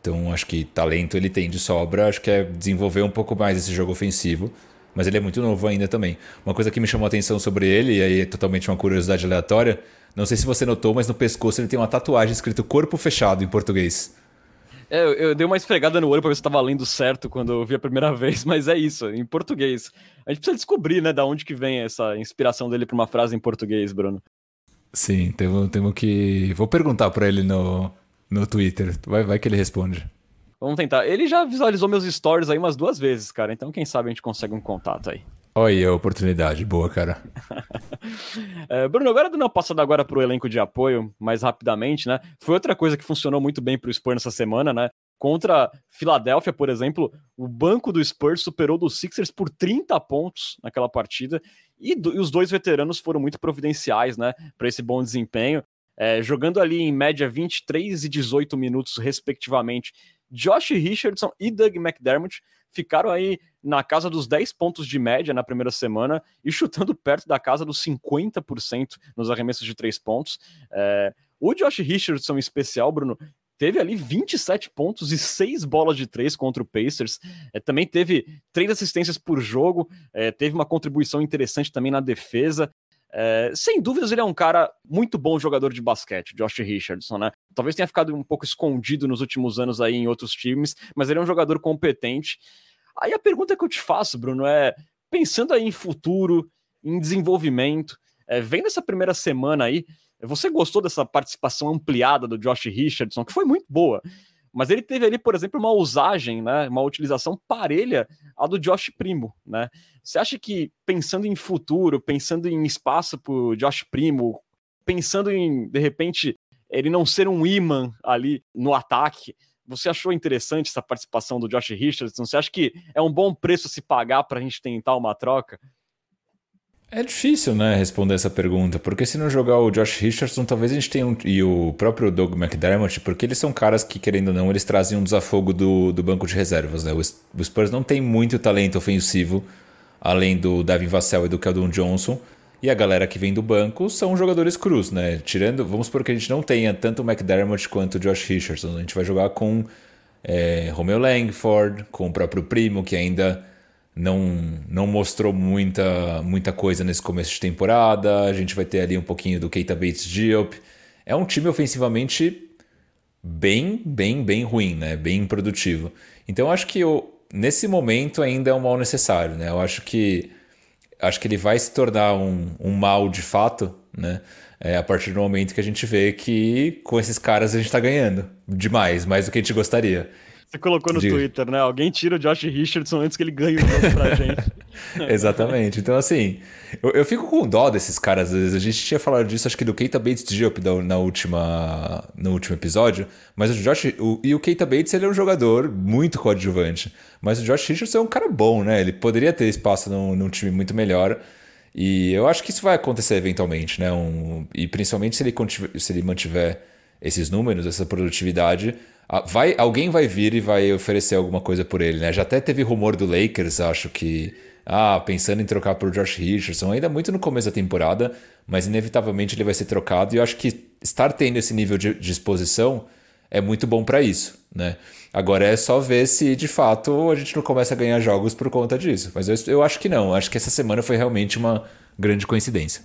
Então acho que talento ele tem de sobra, acho que é desenvolver um pouco mais esse jogo ofensivo mas ele é muito novo ainda também. Uma coisa que me chamou a atenção sobre ele, e aí é totalmente uma curiosidade aleatória, não sei se você notou, mas no pescoço ele tem uma tatuagem escrito corpo fechado em português. É, eu, dei uma esfregada no olho pra ver se estava lendo certo quando eu vi a primeira <laughs> vez, mas é isso, em português. A gente precisa descobrir, né, da onde que vem essa inspiração dele para uma frase em português, Bruno. Sim, temos, temos que. Vou perguntar para ele no, no Twitter. Vai, vai que ele responde. Vamos tentar. Ele já visualizou meus stories aí umas duas vezes, cara. Então, quem sabe a gente consegue um contato aí. Olha a oportunidade. Boa, cara. <laughs> é, Bruno, agora dando uma passada agora pro elenco de apoio, mais rapidamente, né? Foi outra coisa que funcionou muito bem pro Spurs nessa semana, né? Contra Filadélfia, por exemplo, o banco do Spurs superou do Sixers por 30 pontos naquela partida. E, do, e os dois veteranos foram muito providenciais, né? Para esse bom desempenho. É, jogando ali em média 23 e 18 minutos, respectivamente, Josh Richardson e Doug McDermott ficaram aí na casa dos 10 pontos de média na primeira semana e chutando perto da casa dos 50% nos arremessos de três pontos. É, o Josh Richardson, em especial, Bruno, teve ali 27 pontos e 6 bolas de três contra o Pacers. É, também teve três assistências por jogo, é, teve uma contribuição interessante também na defesa. É, sem dúvidas, ele é um cara muito bom jogador de basquete, Josh Richardson, né? Talvez tenha ficado um pouco escondido nos últimos anos aí em outros times, mas ele é um jogador competente. Aí a pergunta que eu te faço, Bruno, é pensando aí em futuro, em desenvolvimento. É, vendo essa primeira semana aí, você gostou dessa participação ampliada do Josh Richardson, que foi muito boa. Mas ele teve ali, por exemplo, uma usagem, né, uma utilização parelha à do Josh Primo, né? Você acha que pensando em futuro, pensando em espaço para Josh Primo, pensando em de repente ele não ser um imã ali no ataque, você achou interessante essa participação do Josh Richardson? Você acha que é um bom preço se pagar para a gente tentar uma troca? É difícil, né, responder essa pergunta, porque se não jogar o Josh Richardson, talvez a gente tenha um, e o próprio Doug McDermott, porque eles são caras que, querendo ou não, eles trazem um desafogo do, do banco de reservas, né? O, Spurs não tem muito talento ofensivo, além do Devin Vassell e do Keldon Johnson, e a galera que vem do banco são jogadores crus, né? Tirando, vamos supor que a gente não tenha tanto o McDermott quanto o Josh Richardson, a gente vai jogar com é, Romeo Langford, com o próprio Primo, que ainda não, não mostrou muita, muita coisa nesse começo de temporada. A gente vai ter ali um pouquinho do Keita Bates Diop. É um time ofensivamente bem, bem, bem ruim, né? Bem improdutivo. Então eu acho que eu, nesse momento ainda é um mal necessário, né? Eu acho que acho que ele vai se tornar um, um mal de fato, né? É, a partir do momento que a gente vê que com esses caras a gente está ganhando demais, mais do que a gente gostaria. Você colocou no Twitter, né? Alguém tira o Josh Richardson antes que ele ganhe o jogo pra <laughs> gente. Exatamente. Então, assim, eu, eu, fico com dó desses caras. Às vezes. A gente tinha falado disso, acho que do Keita Bates Diop na última, no último episódio. Mas o Josh. O, e o Keita Bates, ele é um jogador muito coadjuvante. Mas o Josh Richardson é um cara bom, né? Ele poderia ter espaço num, num time muito melhor. E eu acho que isso vai acontecer eventualmente, né? Um, e principalmente se ele, se ele mantiver esses números, essa produtividade vai, alguém vai vir e vai oferecer alguma coisa por ele, né? Já até teve rumor do Lakers, acho que. Ah, pensando em trocar por Josh Richardson, ainda muito no começo da temporada, mas inevitavelmente ele vai ser trocado e eu acho que estar tendo esse nível de disposição é muito bom para isso, né? Agora é só ver se de fato a gente não começa a ganhar jogos por conta disso. Mas eu, eu acho que não, acho que essa semana foi realmente uma grande coincidência.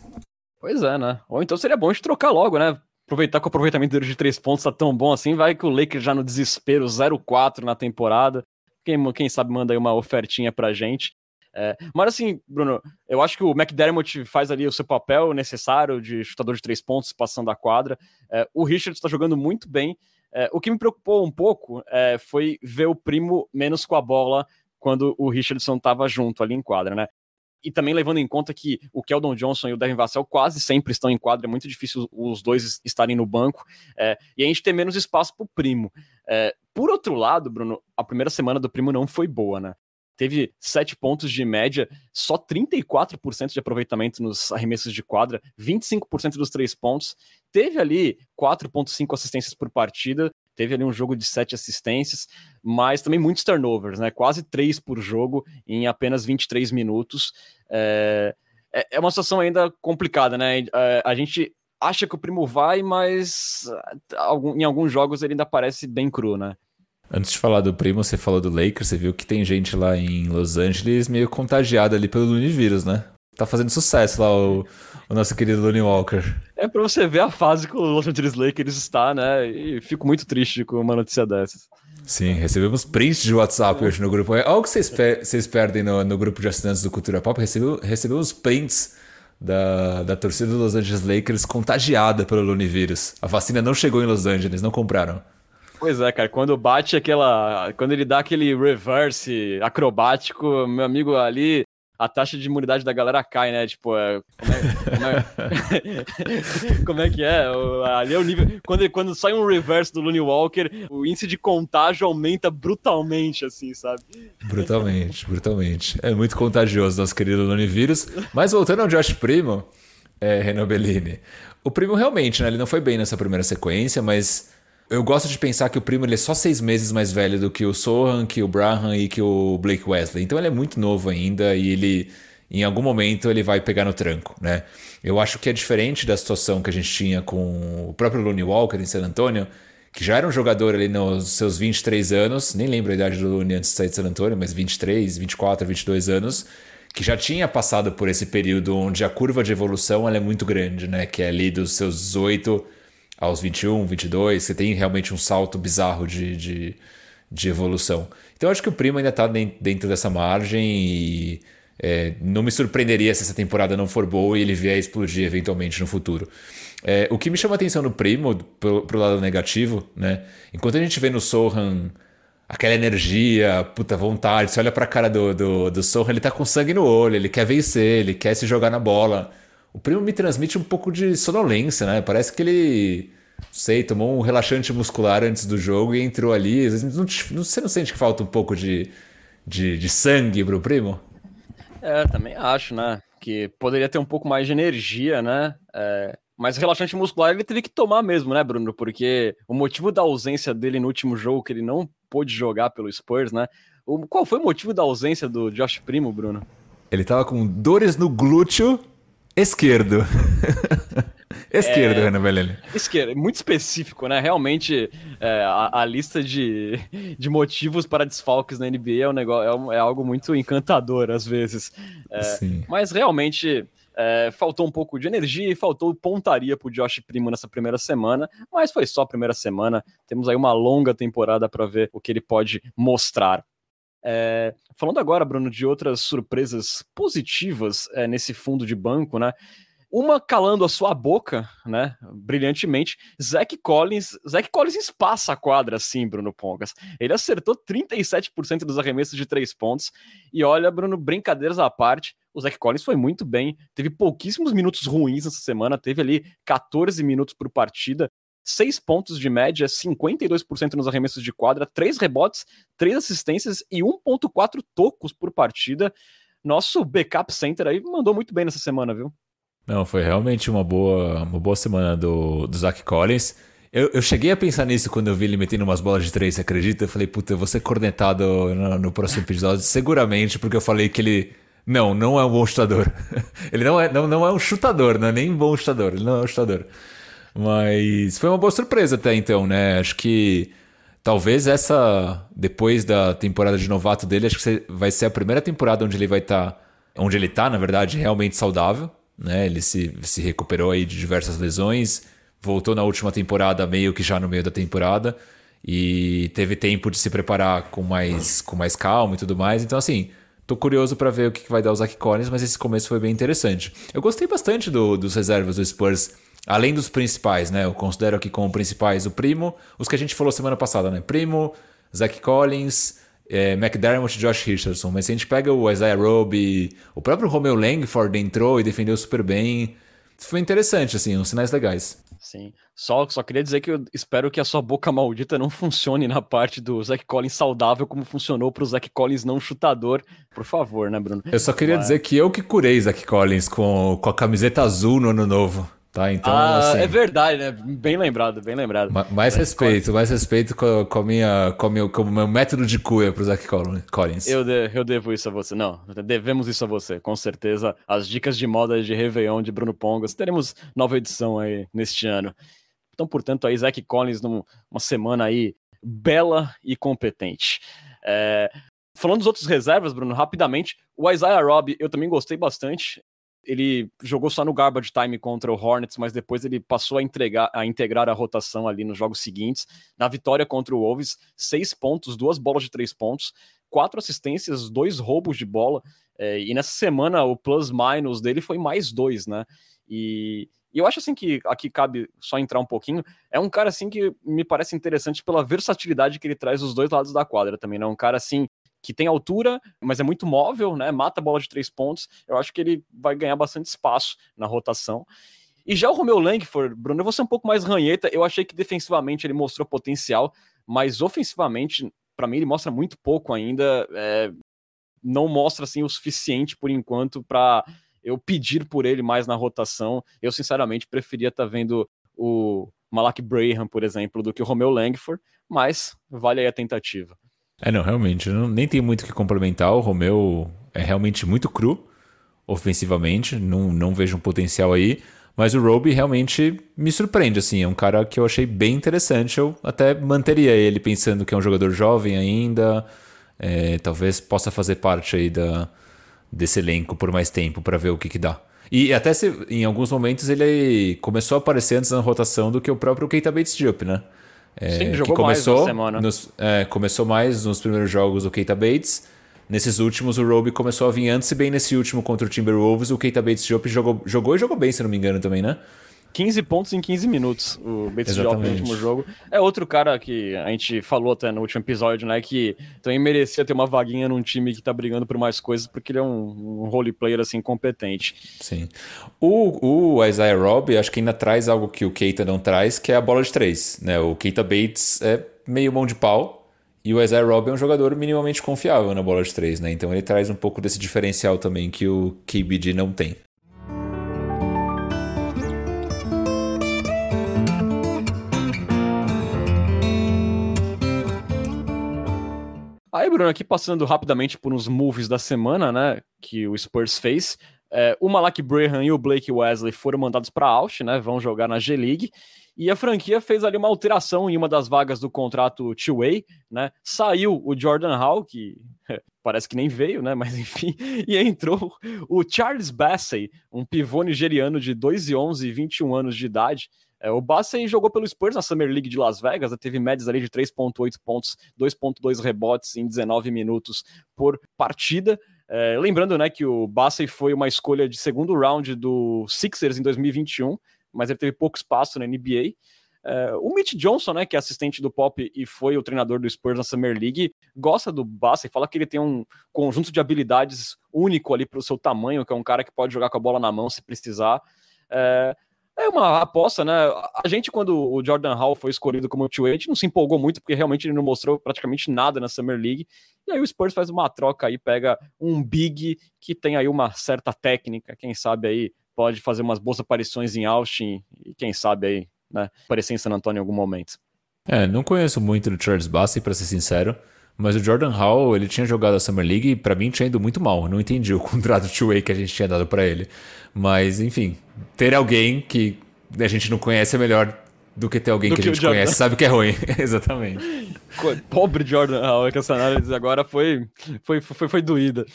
Pois é, né? Ou então seria bom gente trocar logo, né? Aproveitar que o aproveitamento dele de três pontos tá tão bom assim, vai que o Lakers já no desespero 0-4 na temporada. Quem, quem sabe manda aí uma ofertinha pra gente. É, mas assim, Bruno, eu acho que o McDermott faz ali o seu papel necessário de chutador de três pontos passando a quadra. É, o Richard está jogando muito bem. É, o que me preocupou um pouco é, foi ver o primo menos com a bola quando o Richardson estava junto ali em quadra, né? E também levando em conta que o Keldon Johnson e o Devin Vassell quase sempre estão em quadra, é muito difícil os dois estarem no banco, é, e a gente tem menos espaço para o Primo. É, por outro lado, Bruno, a primeira semana do Primo não foi boa, né? Teve 7 pontos de média, só 34% de aproveitamento nos arremessos de quadra, 25% dos três pontos. Teve ali 4,5 assistências por partida, teve ali um jogo de sete assistências, mas também muitos turnovers, né? Quase três por jogo em apenas 23 minutos. É, é, é uma situação ainda complicada, né? É, a gente acha que o primo vai, mas em alguns jogos ele ainda parece bem cru, né? Antes de falar do primo, você falou do Lakers, você viu que tem gente lá em Los Angeles meio contagiada ali pelo Univírus, né? Tá fazendo sucesso lá o, o nosso querido Lonnie Walker. É pra você ver a fase que o Los Angeles Lakers está, né? E fico muito triste com uma notícia dessas. Sim, recebemos prints de WhatsApp hoje no grupo. Olha o que vocês, pe vocês perdem no, no, grupo de assinantes do Cultura Pop. Recebeu, recebemos prints da, da torcida do Los Angeles Lakers contagiada pelo Lunivírus. A vacina não chegou em Los Angeles, não compraram. Pois é, cara, quando bate aquela. Quando ele dá aquele reverse acrobático, meu amigo ali a taxa de imunidade da galera cai, né? Tipo, é, como, é, como, é, <laughs> como, é, que é? O, ali é o nível. Quando, quando sai um reverse do Looney Walker, o índice de contágio aumenta brutalmente, assim, sabe? Brutalmente, brutalmente. É muito contagioso, nosso querido Looney Vírus. Mas voltando ao Josh Primo, é, Renan Bellini. O Primo realmente, né? Ele não foi bem nessa primeira sequência, mas eu gosto de pensar que o primo ele é só seis meses mais velho do que o Sohan, que o Braham e que o Blake Wesley. Então ele é muito novo ainda e ele, em algum momento, ele vai pegar no tranco, né? Eu acho que é diferente da situação que a gente tinha com o próprio Looney Walker em San Antonio, que já era um jogador ali nos seus 23 anos, nem lembro a idade do Looney antes de sair de San Antonio, mas 23, 24, 22 anos, que já tinha passado por esse período onde a curva de evolução é muito grande, né? Que é ali dos seus 18 aos 21, 22, você tem realmente um salto bizarro de, de, de evolução. Então acho que o Primo ainda está dentro dessa margem e É, não me surpreenderia se essa temporada não for boa e ele vier a explodir eventualmente no futuro. É, o que me chama a atenção no Primo, pro, pro lado negativo, né? Enquanto a gente vê no Sohan aquela energia, puta vontade, você olha pra cara do, do, do Sohan, ele tá com sangue no olho, ele quer vencer, ele quer se jogar na bola. O Primo me transmite um pouco de sonolência, né? Parece que ele, sei, tomou um relaxante muscular antes do jogo e entrou ali. Não, não, você não sente que falta um pouco de, de, de sangue pro Primo? É, também acho, né? Que poderia ter um pouco mais de energia, né? É, mas relaxante muscular ele teve que tomar mesmo, né, Bruno? Porque o motivo da ausência dele no último jogo, que ele não pôde jogar pelo Spurs, né? O, qual foi o motivo da ausência do Josh Primo, Bruno? Ele tava com dores no glúteo esquerdo. <laughs> Esquerdo, é, Renan Bellini. Esquerdo, muito específico, né? Realmente, é, a, a, lista de, de motivos para desfalques na NBA é, um negócio, é, é algo muito encantador, às vezes. É, mas realmente. É, faltou um pouco de energia e faltou pontaria para o Josh Primo nessa primeira semana, mas foi só a primeira semana. Temos aí uma longa temporada para ver o que ele pode mostrar. É, falando agora, Bruno, de outras surpresas positivas é, nesse fundo de banco, né? Uma calando a sua boca, né? Brilhantemente. Zach Collins. Zach Collins espaça a quadra, sim, Bruno Pongas. Ele acertou 37% dos arremessos de três pontos. E olha, Bruno, brincadeiras à parte. O Zach Collins foi muito bem. Teve pouquíssimos minutos ruins essa semana. Teve ali 14 minutos por partida. 6 pontos de média, 52% nos arremessos de quadra, 3 rebotes, 3 assistências e 1,4 tocos por partida. Nosso backup center aí mandou muito bem nessa semana, viu? Não, foi realmente uma boa, uma boa semana do, do Zach Collins. Eu, eu cheguei a pensar nisso quando eu vi ele metendo umas bolas de três, você acredita? Eu falei, puta, eu vou ser cornetado no, no próximo episódio, seguramente, porque eu falei que ele. Não, não é um bom chutador. <laughs> ele não é, não, não é um chutador, não é nem um bom chutador, ele não é um chutador. Mas foi uma boa surpresa até então, né? Acho que talvez essa, depois da temporada de novato dele, acho que vai ser a primeira temporada onde ele vai estar, tá, onde ele tá, na verdade, realmente saudável né? Ele se, se recuperou aí de diversas lesões, voltou na última temporada meio que já no meio da temporada e teve tempo de se preparar com mais, com mais calma e tudo mais. Então, assim, tô curioso para ver o que vai dar o Zach Collins, mas esse começo foi bem interessante. Eu gostei bastante do, dos reservas do Spurs, além dos principais, né? Eu considero aqui como principais o Primo, os que a gente falou semana passada, né? Primo, Zach Collins, é, McDermott e Josh Richardson. Mas se a gente pega o Isaiah Roby, o próprio Romeo Langford entrou e defendeu super bem. Foi interessante, assim, uns sinais legais. Sim. Só, só queria dizer que eu espero que a sua boca maldita não <laughs> funcione na parte do Zach Collins saudável como funcionou para o Zach Collins não chutador. Por favor, né, Bruno? Eu só queria Mas... dizer que eu que curei Zach Collins com, com a camiseta azul no ano novo. Tá, então, ah, assim, é verdade, né? Bem lembrado, bem lembrado. Mais respeito, mais respeito com, com, a minha, com, meu, com o meu método de cuia pro Zach Collins. Eu, de, eu devo isso a você. Não, devemos isso a você, com certeza. As dicas de moda de Réveillon de Bruno Pongas. Teremos nova edição aí neste ano. Então, portanto, aí Zach Collins numa semana aí bela e competente. É, falando dos outros reservas, Bruno, rapidamente, o Isaiah Robb eu também gostei bastante ele jogou só no garbage time contra o Hornets, mas depois ele passou a, entregar, a integrar a rotação ali nos jogos seguintes. Na vitória contra o Wolves, seis pontos, duas bolas de três pontos, quatro assistências, dois roubos de bola. É, e nessa semana o plus-minus dele foi mais dois, né? E, e eu acho assim que aqui cabe só entrar um pouquinho. É um cara assim que me parece interessante pela versatilidade que ele traz dos dois lados da quadra também, né? Um cara assim que tem altura, mas é muito móvel, né? Mata a bola de três pontos. Eu acho que ele vai ganhar bastante espaço na rotação. E já o Romeu Langford, Bruno, eu vou ser um pouco mais ranheta. Eu achei que defensivamente ele mostrou potencial, mas ofensivamente, para mim, ele mostra muito pouco ainda. É, não mostra assim o suficiente por enquanto para eu pedir por ele mais na rotação. Eu, sinceramente, preferia estar tá vendo o Malak Braham, por exemplo, do que o Romeu Langford, mas vale aí a tentativa. É, não, realmente, não, nem tem muito o que complementar. O Romeu é realmente muito cru ofensivamente, não, não vejo um potencial aí. Mas o Roby realmente me surpreende, assim, é um cara que eu achei bem interessante. Eu até manteria ele pensando que é um jogador jovem ainda, é, talvez possa fazer parte aí da, desse elenco por mais tempo para ver o que, que dá. E até se em alguns momentos ele começou a aparecer antes na rotação do que o próprio Keita Bates Diop, né? É, Sim, jogou que começou mais semana. Nos, é, começou mais nos primeiros jogos do Keita Bates. Nesses últimos, o Roby começou a vir antes, e bem nesse último contra o Timberwolves, o Keita Bates jogou, jogou e jogou bem, se não me engano, também, né? 15 pontos em 15 minutos, o Bates Diop no último jogo. É outro cara que a gente falou até no último episódio, né, que também merecia ter uma vaguinha num time que tá brigando por mais coisas, porque ele é um, um role player, assim, competente. Sim. O, o Isaiah Robb, acho que ainda traz algo que o Keita não traz, que é a bola de três, né? O Keita Bates é meio mão de pau, e o Isaiah Robb é um jogador minimamente confiável na bola de três, né? Então ele traz um pouco desse diferencial também que o KBD não tem. Aí, Bruno, aqui passando rapidamente por uns moves da semana, né, que o Spurs fez. É, o Malak Braham e o Blake Wesley foram mandados para a Alt, né, vão jogar na G-League. E a franquia fez ali uma alteração em uma das vagas do contrato two-way, né? Saiu o Jordan Hall, que parece que nem veio, né? Mas enfim, <laughs> e entrou o Charles Bassey, um pivô nigeriano de 2 e 11 e 21 anos de idade, é, o Bassey jogou pelo Spurs na Summer League de Las Vegas, né, teve médias ali de 3.8 pontos, 2.2 rebotes em 19 minutos por partida. É, lembrando né, que o Bassey foi uma escolha de segundo round do Sixers em 2021, mas ele teve pouco espaço na NBA. É, o Mitch Johnson, né, que é assistente do Pop e foi o treinador do Spurs na Summer League, gosta do Bassey, fala que ele tem um conjunto de habilidades único ali para o seu tamanho, que é um cara que pode jogar com a bola na mão se precisar. É, é uma aposta, né? A gente, quando o Jordan Hall foi escolhido como two a gente não se empolgou muito, porque realmente ele não mostrou praticamente nada na Summer League. E aí o Spurs faz uma troca aí, pega um big que tem aí uma certa técnica, quem sabe aí pode fazer umas boas aparições em Austin e quem sabe aí, né, aparecer em San Antonio em algum momento. É, não conheço muito do Charles Bassey, para ser sincero. Mas o Jordan Hall, ele tinha jogado a Summer League e pra mim tinha ido muito mal. não entendi o <laughs> contrato two-way que a gente tinha dado para ele. Mas, enfim, ter alguém que a gente não conhece é melhor do que ter alguém do que, que a gente conhece sabe que é ruim. <laughs> Exatamente. Pobre Jordan Hall, que essa análise agora foi, foi, foi, foi doída.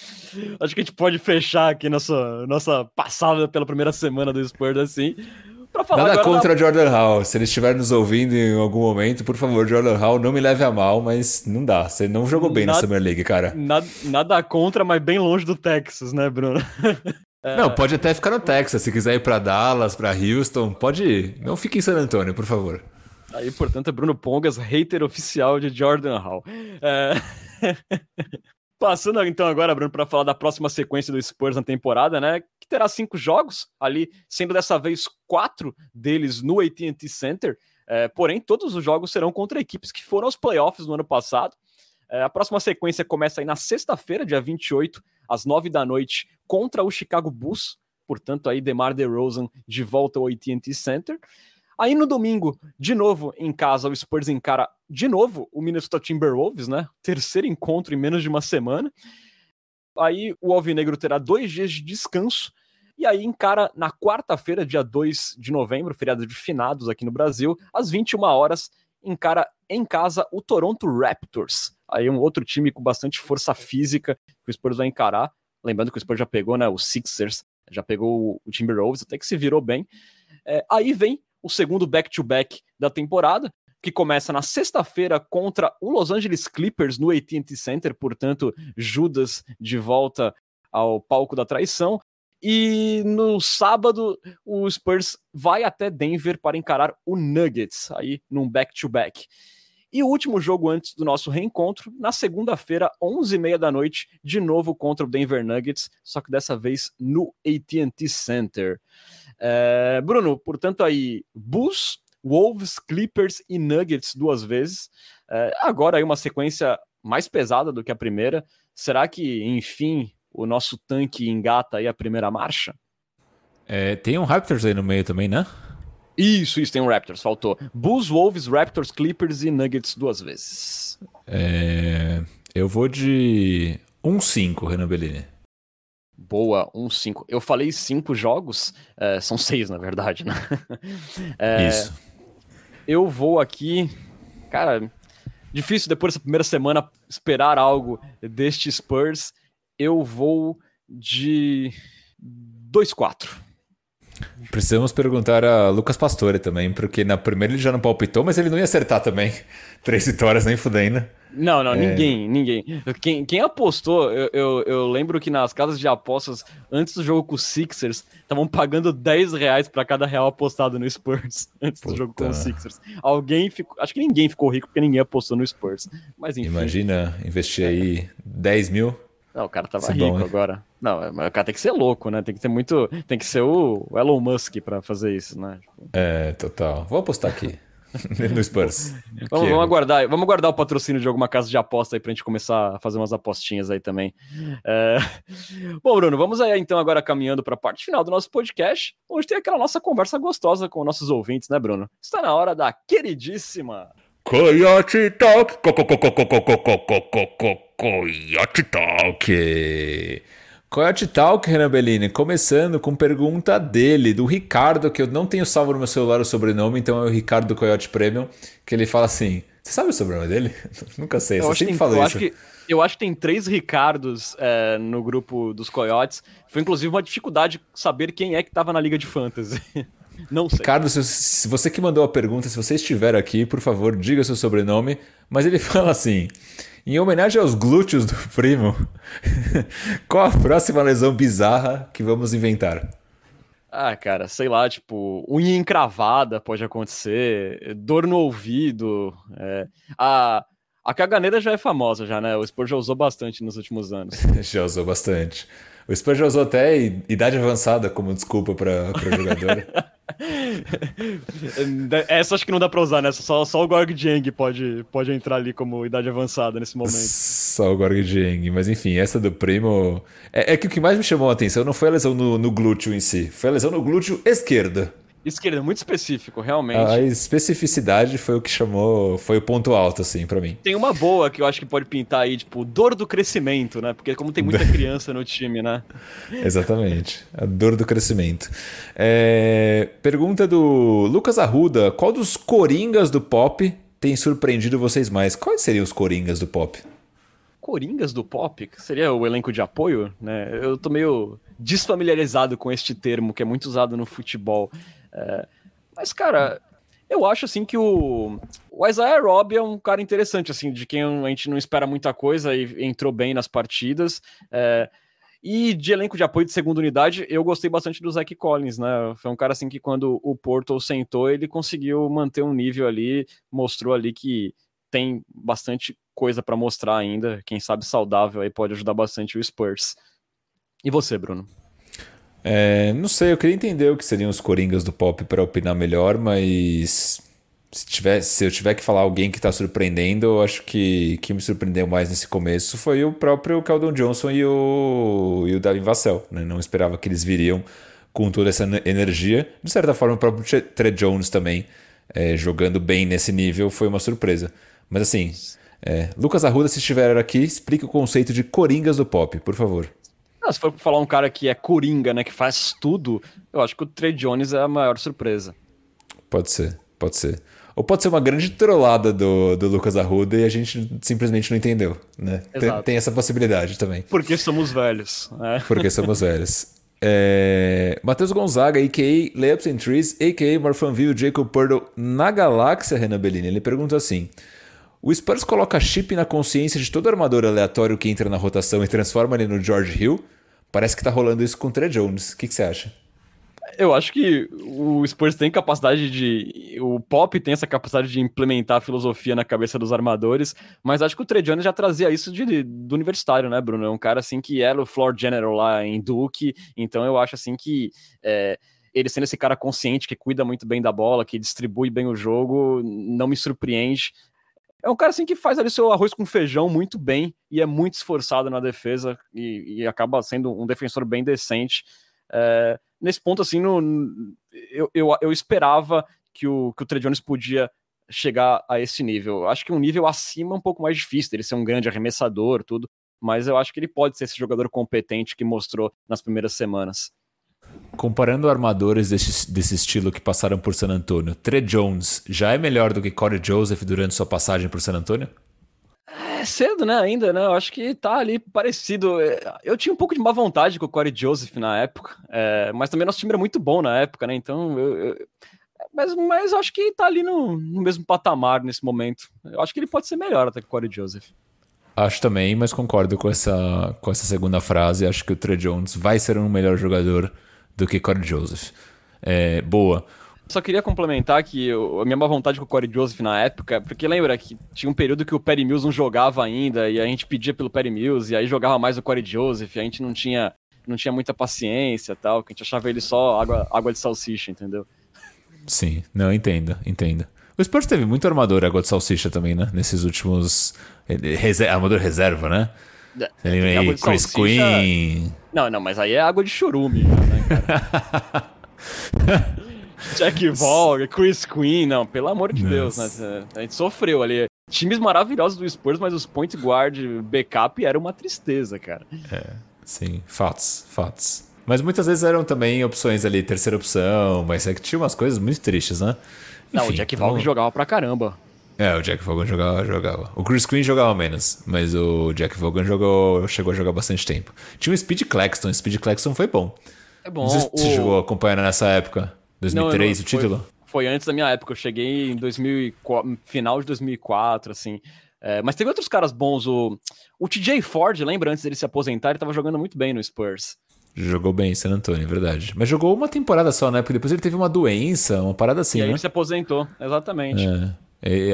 Acho que a gente pode fechar aqui nossa, nossa passada pela primeira semana do Spurs assim. Pra falar Nada contra da... Jordan Hall. Se ele estiver nos ouvindo em algum momento, por favor, Jordan Hall, não me leve a mal, mas não dá. Você não jogou bem nada, na Summer League, cara. Nada, nada contra, mas bem longe do Texas, né, Bruno? <laughs> Não, pode até ficar no Texas. Se quiser ir para Dallas, para Houston, pode ir. Não fique em San Antônio, por favor. Aí, portanto, é Bruno Pongas, hater oficial de Jordan Hall. É... <laughs> Passando então agora, Bruno, para falar da próxima sequência do Spurs na temporada, né? Que terá cinco jogos ali, sendo dessa vez quatro deles no AT&T Center. É, porém, todos os jogos serão contra equipes que foram aos playoffs no ano passado. É, a próxima sequência começa aí na sexta-feira, dia 28, às nove da noite, contra o Chicago Bulls. Portanto, aí DeMar DeRozan de volta ao AT&T Center. Aí no domingo, de novo em casa, o Spurs encara de novo o Minnesota Timberwolves, né? Terceiro encontro em menos de uma semana. Aí o Alvinegro terá dois dias de descanso. E aí encara na quarta-feira, dia 2 de novembro, feriado de finados aqui no Brasil, às 21 horas, encara em casa o Toronto Raptors. Aí um outro time com bastante força física que o Spurs vai encarar. Lembrando que o Spurs já pegou, né, o Sixers, já pegou o Timberwolves, até que se virou bem. É, aí vem o segundo back-to-back -back da temporada, que começa na sexta-feira contra o Los Angeles Clippers no AT&T Center, portanto, Judas de volta ao palco da traição. E no sábado, o Spurs vai até Denver para encarar o Nuggets, aí num back-to-back. -back. E o último jogo antes do nosso reencontro, na segunda-feira, 11h30 da noite, de novo contra o Denver Nuggets, só que dessa vez no AT&T Center. É, Bruno, portanto aí, Bulls, Wolves, Clippers e Nuggets duas vezes. É, agora aí uma sequência mais pesada do que a primeira. Será que, enfim, o nosso tanque engata aí a primeira marcha? É, tem um Raptors aí no meio também, né? Isso, isso, tem um Raptors, faltou. Bulls, Wolves, Raptors, Clippers e Nuggets duas vezes. É, eu vou de 1-5, Renan Bellini. Boa, um 5. Eu falei cinco jogos, é, são seis na verdade, né? <laughs> É, Isso. Eu vou aqui, cara, difícil depois dessa primeira semana esperar algo deste Spurs. Eu vou de 2-4. Precisamos perguntar a Lucas Pastore também, porque na primeira ele já não palpitou, mas ele não ia acertar também. <laughs> Três vitórias nem fudendo. Não, não, é... ninguém, ninguém. Quem, quem apostou, eu, eu, eu, lembro que nas casas de apostas, antes do jogo com os Sixers, estavam pagando 10 reais para cada real apostado no Spurs, <laughs> antes Puta. do jogo com os Sixers. Alguém ficou. Acho que ninguém ficou rico porque ninguém apostou no Spurs. Mas enfim. Imagina investir aí 10 mil. Não, o cara tava Isso rico bom, agora. Não, mas o cara tem que ser louco, né? Tem que ser muito. Tem que ser o Elon Musk para fazer isso, né? É, total. Vou apostar aqui. no Spurs. vamos, vamos, aguardar, vamos aguardar o patrocínio de alguma casa de aposta aí pra gente começar a fazer umas apostinhas aí também. É... Bom, Bruno, vamos aí então agora caminhando para a parte final do nosso podcast, onde tem aquela nossa conversa gostosa com nossos ouvintes, né, Bruno? Está na hora da queridíssima. Coyote Talk! Coyote Talk! Coyote Talk, Renan Bellini, começando com pergunta dele, do Ricardo, que eu não tenho salvo no meu celular o sobrenome, então é o Ricardo do Coyote Premium, que ele fala assim: Você sabe o sobrenome dele? <laughs> Nunca sei, você sempre fala isso. Acho que, eu acho que tem três Ricardos é, no grupo dos Coyotes. Foi inclusive uma dificuldade saber quem é que estava na Liga de Fantasy. <laughs> Não sei. Ricardo, se, se, você que mandou a pergunta, se você estiver aqui, por favor, diga seu sobrenome. Mas ele <laughs> fala assim: em homenagem aos glúteos do <laughs> primo, qual a próxima lesão bizarra que vamos inventar? Ah, cara, sei lá, tipo, unha encravada pode acontecer, dor no ouvido. É, a, a caganeira já é famosa, já, né? O Spurs já usou bastante nos últimos anos. <laughs> já usou bastante. O Spurs já usou até idade avançada como desculpa para jogador. <laughs> Essa acho que não dá pra usar, né? Só, só o Gorg Jeng pode, pode entrar ali como idade avançada nesse momento. Só o Gorg Jeng, mas enfim, essa do Primo. É, é, que o que mais me chamou a atenção não foi a lesão no, no glúteo em si, foi a lesão no glúteo esquerdo. Esquerda, muito específico, realmente. A especificidade foi o que chamou, foi o ponto alto, assim, para mim. Tem uma boa que eu acho que pode pintar aí, tipo, dor do crescimento, né? Porque como tem muita <laughs> criança no time, né? Exatamente, a dor do crescimento. É... Pergunta do Lucas Arruda: qual dos coringas do pop tem surpreendido vocês mais? Quais seriam os coringas do pop? Coringas do pop? Seria o elenco de apoio, né? Eu tô meio desfamiliarizado com este termo que é muito usado no futebol. É, mas, cara, eu acho assim que o, o Isaiah Robb é um cara interessante, assim, de quem a gente não espera muita coisa e entrou bem nas partidas. É, e de elenco de apoio de segunda unidade, eu gostei bastante do Zach Collins, né? Foi um cara assim que quando o Porto sentou, ele conseguiu manter um nível ali, mostrou ali que tem bastante coisa para mostrar ainda. Quem sabe saudável aí pode ajudar bastante o Spurs. E você, Bruno? É, não sei, eu queria entender o que seriam os coringas do pop para opinar melhor, mas se, tiver, se eu tiver que falar alguém que está surpreendendo, eu acho que que me surpreendeu mais nesse começo foi o próprio Keldon Johnson e o, e o Davin Vassell. Né? Não esperava que eles viriam com toda essa energia. De certa forma, o próprio Trey Jones também, é, jogando bem nesse nível, foi uma surpresa. Mas assim, é, Lucas Arruda, se estiver aqui, explique o conceito de coringas do pop, por favor. Ah, se for falar um cara que é coringa, né, que faz tudo, eu acho que o Trey Jones é a maior surpresa. Pode ser, pode ser. Ou pode ser uma grande trollada do, do Lucas Arruda e a gente simplesmente não entendeu, né? Tem, tem, essa possibilidade também. Porque somos velhos. Né? Porque somos velhos. É... Matheus Gonzaga, a.k.a. Layups and Trees, a.k.a. Morphanville Jacob Purtle na galáxia, Renan Bellini. Ele pergunta assim... O Spurs coloca chip na consciência de todo armador aleatório que entra na rotação e transforma ele no George Hill? Parece que tá rolando isso com o Trey Jones. O que, que você acha? Eu acho que o Spurs tem capacidade de. O Pop tem essa capacidade de implementar a filosofia na cabeça dos armadores, mas acho que o Trey Jones já trazia isso de, do universitário, né, Bruno? É um cara assim que era o floor general lá em Duke, então eu acho assim que. É, ele sendo esse cara consciente, que cuida muito bem da bola, que distribui bem o jogo, não me surpreende. É um cara assim que faz ali seu arroz com feijão muito bem e é muito esforçado na defesa e, e acaba sendo um defensor bem decente. É, nesse ponto, assim, no, eu, eu, eu esperava que o, que o Trey Jones podia chegar a esse nível. Acho que um nível acima é um pouco mais difícil, ele ser um grande arremessador, tudo, mas eu acho que ele pode ser esse jogador competente que mostrou nas primeiras semanas. Comparando armadores desse, desse estilo que passaram por San Antonio, Trey Jones já é melhor do que Corey Joseph durante sua passagem por San Antonio? É, cedo, né, ainda, né? Eu acho que tá ali parecido. É, eu tinha um pouco de má vontade com o Corey Joseph na época, é, mas também nosso time era muito bom na época, né? Então eu, eu mas, mas acho que tá ali no, no, mesmo patamar nesse momento. Eu acho que ele pode ser melhor até que o Corey Joseph. Acho também, mas concordo com essa, com essa segunda frase. Acho que o Trey Jones vai ser um melhor jogador do que Corey Joseph. É, boa. Só queria complementar que eu, a minha má vontade com o Corey Joseph na época, porque lembra que tinha um período que o Perry Mills não jogava ainda, e a gente pedia pelo Perry Mills, e aí jogava mais o Corey Joseph, e a gente não tinha, não tinha muita paciência tal, que a gente achava ele só água, água de salsicha, entendeu? Sim, não, entendo, entendo. O Spurs teve muito armador água de salsicha também, né? Nesses últimos. Reser... Armador reserva, né? É, Chris salsicha... Queen. Não, não, mas aí é água de churume, né, <laughs> Jack Vaughn, Chris Queen, não, pelo amor de Deus, né? A gente sofreu ali. Times maravilhosos do Spurs, mas os point guard backup era uma tristeza, cara. É, sim, fatos, fatos. Mas muitas vezes eram também opções ali, terceira opção, mas é que tinha umas coisas muito tristes, né? Enfim, não, o Jack Vaughan jogava pra caramba. É, o Jack Vaughan jogava, jogava. O Chris Queen jogava menos, mas o Jack Vaughan jogou, chegou a jogar bastante tempo. Tinha o Speed Claxton, o Speed Claxton foi bom. É bom. Não sei se o... você jogou acompanhando nessa época, 2003, não, não, o título? Foi, foi, antes da minha época, eu cheguei em 2004, final de 2004, assim. É, mas teve outros caras bons, o, o TJ Ford, lembra, antes dele se aposentar, ele tava jogando muito bem no Spurs. Jogou bem em San Antonio, é verdade. Mas jogou uma temporada só, né? Porque depois ele teve uma doença, uma parada assim, e aí né? ele se aposentou, exatamente. É.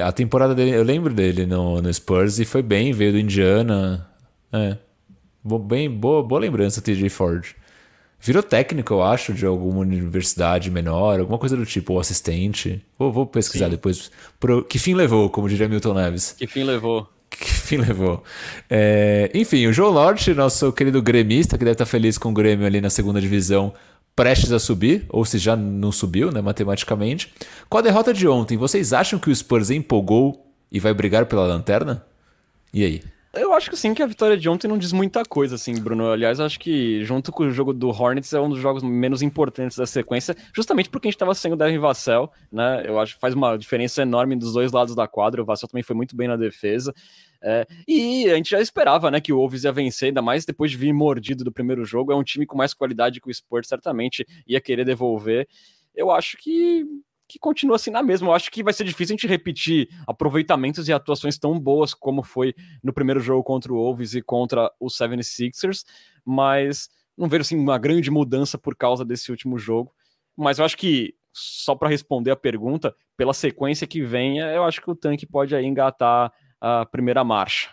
a temporada dele, eu lembro dele no, no Spurs e foi bem, veio do Indiana. É. Bem, boa, boa lembrança, TJ Ford. Virou técnico, eu acho, de alguma universidade menor, alguma coisa do tipo, ou assistente. Vou, vou pesquisar Sim. depois. Pro, que fim levou, como diria Milton Neves. Que fim levou. Que fim levou. É, enfim, o João Lorde, nosso querido gremista, que deve estar feliz com o Grêmio ali na segunda divisão, prestes a subir, ou se já não subiu, né, matematicamente. Com a derrota de ontem, vocês acham que o Spurs empolgou e vai brigar pela lanterna? E aí? Eu acho que sim, que a vitória de ontem não diz muita coisa, assim, Bruno. Aliás, acho que junto com o jogo do Hornets é um dos jogos menos importantes da sequência, justamente porque a gente estava sem o Devin Vassell, né? Eu acho que faz uma diferença enorme dos dois lados da quadra. O Vassell também foi muito bem na defesa. É, e a gente já esperava, né, que o Wolves ia vencer, ainda mais depois de vir mordido do primeiro jogo. É um time com mais qualidade que o Sport, certamente ia querer devolver. Eu acho que que continua assim na mesma. Eu acho que vai ser difícil a gente repetir aproveitamentos e atuações tão boas como foi no primeiro jogo contra o Wolves e contra o 76ers, mas não vejo assim uma grande mudança por causa desse último jogo. Mas eu acho que só para responder a pergunta, pela sequência que vem, eu acho que o tanque pode aí engatar a primeira marcha.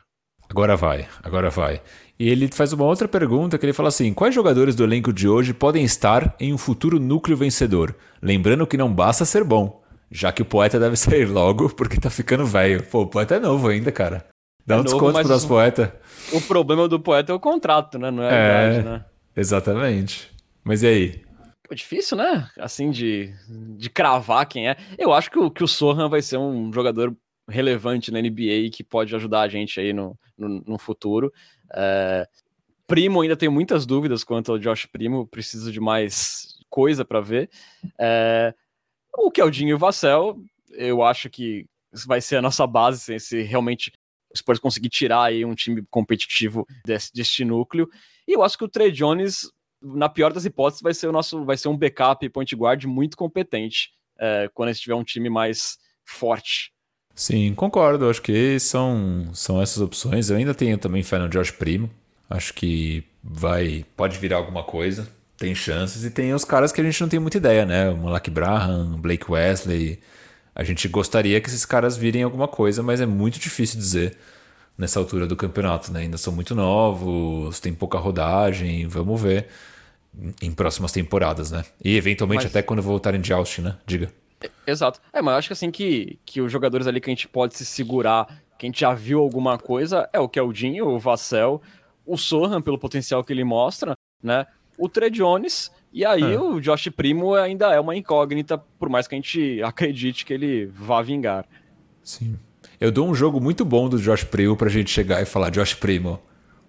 Agora vai, agora vai. E ele faz uma outra pergunta que ele fala assim: quais jogadores do elenco de hoje podem estar em um futuro núcleo vencedor? Lembrando que não basta ser bom, já que o poeta deve <laughs> sair logo porque tá ficando velho. Pô, o poeta é novo ainda, cara. Dá é um desconto pro nosso poeta. O problema do poeta é o contrato, né? Não é a é, idade, né? Exatamente. Mas e aí? É difícil, né? Assim, de, de cravar quem é. Eu acho que o, que o Sohan vai ser um jogador relevante na NBA que pode ajudar a gente aí no, no, no futuro. É, Primo ainda tem muitas dúvidas quanto ao Josh Primo, preciso de mais coisa para ver. É, o Keldinho e o Vassell, eu acho que vai ser a nossa base se, realmente o Spurs conseguir tirar aí um time competitivo desse, deste núcleo. E eu acho que o Trey Jones, na pior das hipóteses, vai ser o nosso, vai ser um backup point guard muito competente é, quando a gente tiver um time mais forte. Sim, concordo. Acho que são, são essas opções. Eu ainda tenho também fé no Josh Primo. Acho que vai pode virar alguma coisa. Tem chances. E tem os caras que a gente não tem muita ideia, né? O Malak Braham, Blake Wesley. A gente gostaria que esses caras virem alguma coisa, mas é muito difícil dizer nessa altura do campeonato, né? Ainda são muito novos, tem pouca rodagem. Vamos ver em próximas temporadas, né? E eventualmente mas... até quando voltarem de Austin, né? Diga. Exato. É, mas eu acho que assim que, que os jogadores ali que a gente pode se segurar, que a gente já viu alguma coisa, é o Keldinho, o Vassell, o Sohan, pelo potencial que ele mostra, né? O Trey Jones, e aí é. o Josh Primo ainda é uma incógnita, por mais que a gente <laughs> acredite que ele vá vingar. Sim. Eu dou um jogo muito bom do Josh Primo pra gente chegar e falar, Josh Primo,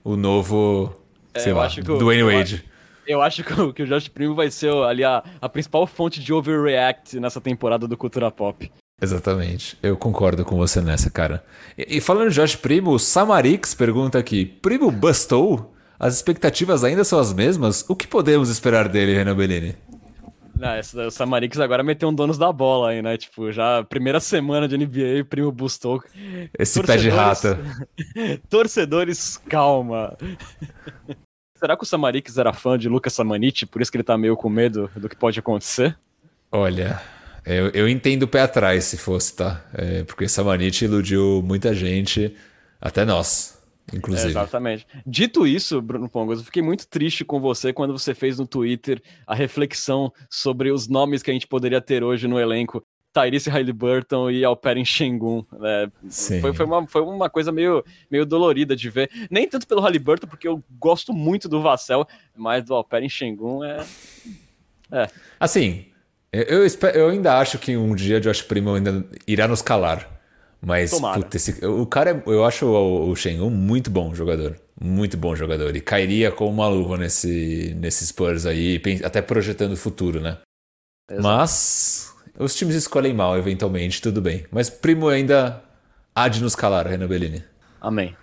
o novo, é, sei lá, Dwayne Wade. Eu acho que o, Josh Primo vai ser ali a, a principal fonte de overreact nessa temporada do Cultura Pop. Exatamente. Eu concordo com você nessa, cara. E, e falando de Josh Primo, o Samarix pergunta aqui: Primo bustou? As expectativas ainda são as mesmas? O que podemos esperar dele, Renan Bellini? Não, essa, o Samarix agora meteu um donos da bola aí, né? Tipo, já primeira semana de NBA, primo bustou. Esse pé de rata. <laughs> Torcedores, calma. Será que o Samarix era fã de Lucas Samanit, por isso que ele tá meio com medo do que pode acontecer? Olha, eu, eu entendo o pé atrás se fosse, tá? É, porque Samanit iludiu muita gente, até nós inclusive. É, exatamente. Dito isso, Bruno Pongos, eu fiquei muito triste com você quando você fez no Twitter a reflexão sobre os nomes que a gente poderia ter hoje no elenco. Tyrese Halliburton e Alperen Shengun. Né? Foi, foi, uma, foi uma coisa meio, meio dolorida de ver. Nem tanto pelo Halliburton, porque eu gosto muito do Vassell, mas do Alperen Shengun é... é. Assim, eu, eu, eu ainda acho que um dia Josh Primo ainda irá nos calar. Mas, puta, esse, o cara, é, eu acho o, o Shengun muito bom jogador. Muito bom jogador. E cairia como uma luva nesse, nesse Spurs aí, até projetando o futuro, né? Exato. Mas os times escolhem mal, eventualmente, tudo bem. Mas Primo ainda há de nos calar, Renan Bellini. Amém.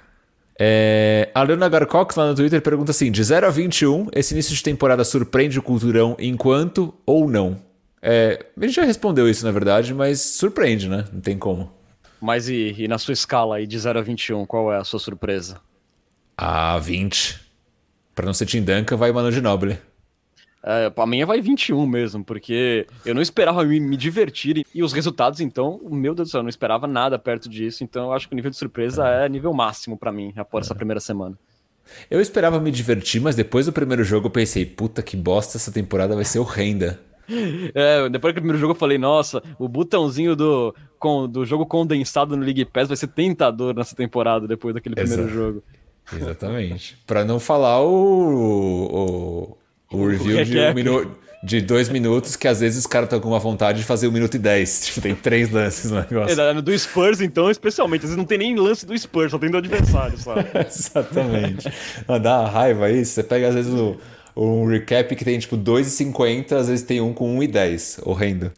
É, a Leona Garcox lá no Twitter pergunta assim: de 0 a 21, esse início de temporada surpreende o Culturão enquanto ou não? É, a gente já respondeu isso, na verdade, mas surpreende, né? Não tem como. Mas e, e, na sua escala aí de 0 a 21, qual é a sua surpresa? Ah, 20. Pra não ser Tim Duncan, vai Manu Ginobili. É, a minha vai 21 mesmo, porque eu não esperava me, me, divertir e os resultados, então, meu Deus do céu, eu não esperava nada perto disso, então eu acho que o nível de surpresa é, é nível máximo para mim, após é. essa primeira semana. Eu esperava me divertir, mas depois do primeiro jogo eu pensei, puta que bosta, essa temporada vai ser horrenda. <laughs> É, depois do primeiro jogo eu falei, nossa, o botãozinho do, com, do jogo condensado no League Pass vai ser tentador nessa temporada, depois daquele primeiro Exato. jogo. Exatamente. para não falar o, o, o review o de, um minuto, de dois minutos, que às vezes os caras estão com uma vontade de fazer um minuto e dez. <laughs> Tipo, tem três lances no negócio. É, do Spurs, então, especialmente. Às vezes não tem nem lance do Spurs, só tem do adversário, sabe? <laughs> Exatamente. Dá uma raiva isso. Você pega, às vezes, o um recap que tem tipo 2,50, às vezes tem um com 1,10. Horrendo.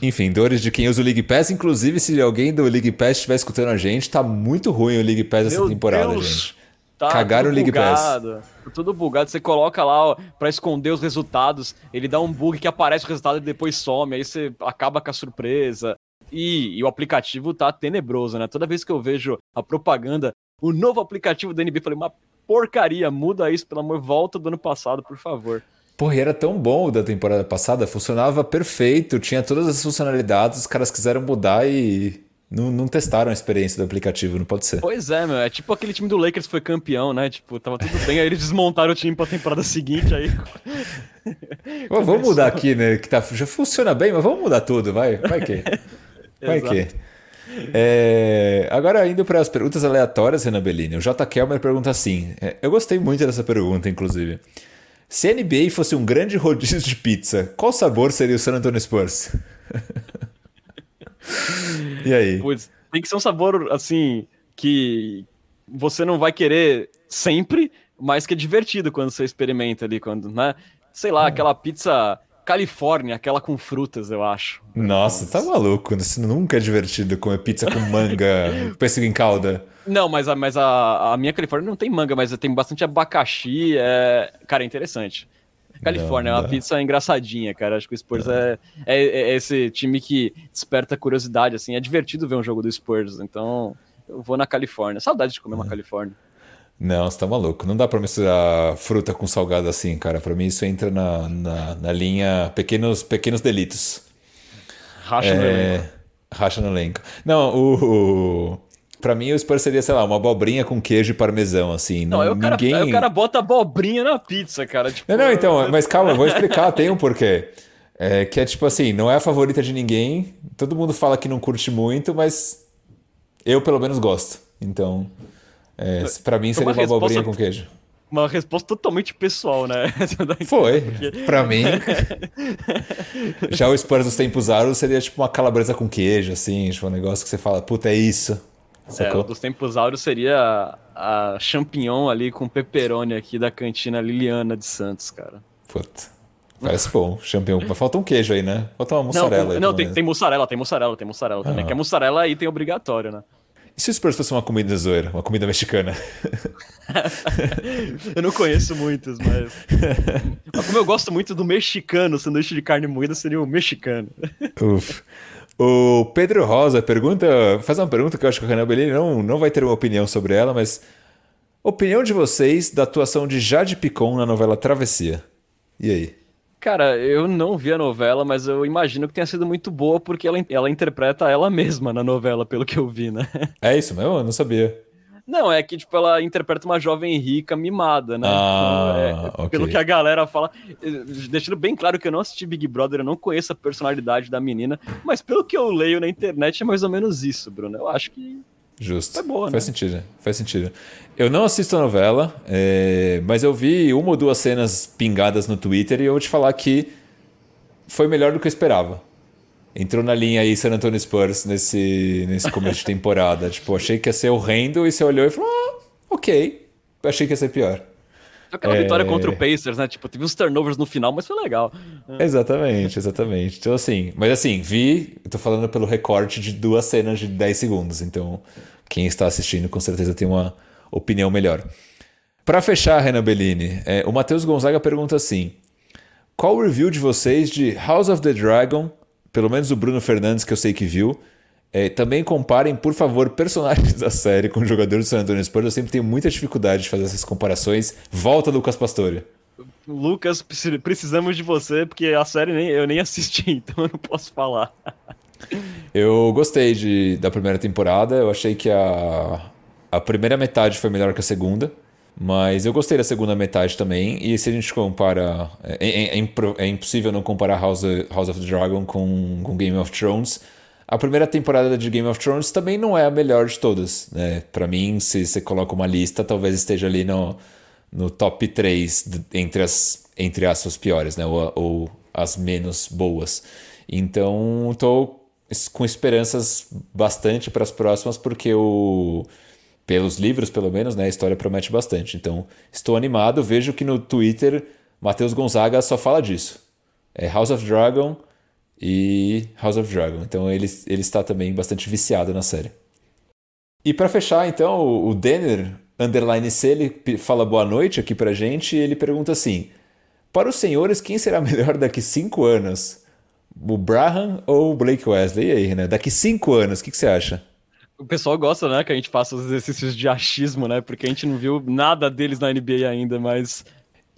Enfim, dores de quem usa o League Pass. Inclusive, se alguém do League Pass estiver escutando a gente, tá muito ruim o League Pass essa temporada, Deus. gente. Tá Cagaram o League bugado, Pass. Tá tudo bugado. Você coloca lá ó, pra esconder os resultados, ele dá um bug que aparece o resultado e depois some, aí você acaba com a surpresa. E, e, o aplicativo tá tenebroso, né? Toda vez que eu vejo a propaganda, o novo aplicativo da eu falei, mas porcaria, muda isso, pelo amor, volta do ano passado, por favor. Porra, e era tão bom o da temporada passada, funcionava perfeito, tinha todas as funcionalidades, os caras quiseram mudar e não, não, testaram a experiência do aplicativo, não pode ser. Pois é, meu. É tipo aquele time do Lakers que foi campeão, né? Tipo, tava tudo bem, aí eles desmontaram o time pra temporada seguinte, aí. <laughs> vamos mudar aqui, né? Que tá, já funciona bem, mas vamos mudar tudo, vai. Vai que. <laughs> Vai que. É, agora, indo para as perguntas aleatórias, Renan Bellini, o J. Kelmer pergunta assim: é, eu gostei muito dessa pergunta, inclusive. Se a NBA fosse um grande <laughs> rodízio de pizza, qual sabor seria o San Antonio Spurs? E aí? Pois, tem que ser um sabor, assim, que você não vai querer sempre, mas que é divertido quando você experimenta ali, quando, né? Sei lá, hum. aquela pizza Califórnia, aquela com frutas, eu acho. Nossa, tá maluco. Isso nunca é divertido comer pizza com manga, <laughs> pêssego em calda. Não, mas, a, mas a, a minha Califórnia não tem manga, mas tem bastante abacaxi. É... Cara, é interessante. Califórnia não, é uma pizza engraçadinha, cara. Acho que o Spurs é, é, é, esse time que desperta curiosidade, assim. É divertido ver um jogo do Spurs, então eu vou na Califórnia. Saudade de comer uma é. Califórnia. Não, você tá maluco. Não dá pra misturar fruta com salgado assim, cara. Pra mim isso entra na, na, na linha pequenos, pequenos delitos. Racha é... no elenco. Racha no elenco. Não, o, o... Pra mim, o Spurs seria, sei lá, uma abobrinha com queijo e parmesão, assim. Não, não ninguém... Cara, o cara bota abobrinha na pizza, cara. Tipo... Não, não, então, mas calma, eu vou explicar, tem um porquê. É, que é tipo assim, não é a favorita de ninguém, todo mundo fala que não curte muito, mas eu pelo menos gosto. Então. É, para mim seria uma, uma abobrinha com queijo. Uma resposta totalmente pessoal, né? <laughs> Foi. Porque... Para mim. <laughs> Já o Spurs dos tempos áureos seria tipo uma calabresa com queijo, assim, tipo um negócio que você fala, puta, é isso. É, o dos tempos áureos seria a, a champignon ali com pepperoni aqui da cantina Liliana de Santos, cara. Puta. Parece bom, champignon. Mas falta um queijo aí, né? Falta uma mussarela não, aí. não tem, tem, mussarela, tem mussarela, tem mussarela também. Ah. Que a mussarela aí tem obrigatório, né? E se o Spurs fosse uma comida zoeira, uma comida mexicana? <laughs> eu não conheço muitos, mas... <laughs> mas. como eu gosto muito do mexicano, sanduíche de carne moída seria o mexicano. Uf. O Pedro Rosa pergunta, faz uma pergunta que eu acho que o Renan Bellini não, não vai ter uma opinião sobre ela, mas opinião de vocês da atuação de Jade Picon na novela Travessia. E aí? Cara, eu não vi a novela, mas eu imagino que tenha sido muito boa porque ela, ela interpreta ela mesma na novela, pelo que eu vi, né? É isso mesmo? Eu não sabia. Não, é que, tipo, ela interpreta uma jovem rica mimada, né? Ah, então, é, okay. Pelo que a galera fala. Deixando bem claro que eu não assisti Big Brother, eu não conheço a personalidade da menina, mas pelo que eu leio na internet é mais ou menos isso, Bruno. Eu acho que Justo. É boa, Faz né? sentido, faz sentido. Eu não assisto a novela, é... mas eu vi uma ou duas cenas pingadas no Twitter e eu vou te falar que foi melhor do que eu esperava. Entrou na linha aí San Antonio Spurs nesse, nesse começo de temporada. Tipo, achei que ia ser horrendo e você olhou e falou: ah, ok. Achei que ia ser pior. Aquela é... vitória contra o Pacers, né? Tipo, teve uns turnovers no final, mas foi legal. Exatamente, exatamente. Então, assim, mas assim, vi, eu tô falando pelo recorte de duas cenas de 10 segundos. Então, quem está assistindo com certeza tem uma opinião melhor. Para fechar, Renan Bellini, é, o Matheus Gonzaga pergunta assim: qual o review de vocês de House of the Dragon? Pelo menos o Bruno Fernandes, que eu sei que viu, é, também comparem, por favor, personagens <laughs> da série com jogadores do San Antonio Spurs. Eu sempre tenho muita dificuldade de fazer essas comparações. Volta, Lucas Pastore. Lucas, precisamos de você, porque a série nem, eu nem assisti, <laughs> então eu não posso falar. eu gostei de, da primeira temporada. Eu achei que a, a primeira metade foi melhor que a segunda. Mas eu gostei da segunda metade também. E se a gente compara. É, é, é, é impossível não comparar House, House of the Dragon com, com Game of Thrones. A primeira temporada de Game of Thrones também não é a melhor de todas, né? Para mim, se você coloca uma lista, talvez esteja ali no, no top 3 entre as, entre as suas piores, né? Ou, ou as menos boas. Então, estou com esperanças bastante para as próximas, porque o pelos livros, pelo menos, né, a história promete bastante. Então, estou animado. Vejo que no Twitter, Matheus Gonzaga só fala disso. É House of Dragon, e House of Dragon. Então ele, ele está também bastante viciado na série. E para fechar, então, o Denner, underline C, ele fala boa noite aqui pra gente e ele pergunta assim: Para os senhores, quem será <laughs> melhor daqui cinco anos? O Braham ou o Blake Wesley? E aí, né? Daqui cinco anos, o que, que você acha? O pessoal gosta, né, que a gente faça os exercícios de achismo, né? Porque a gente não viu nada deles na NBA ainda, mas.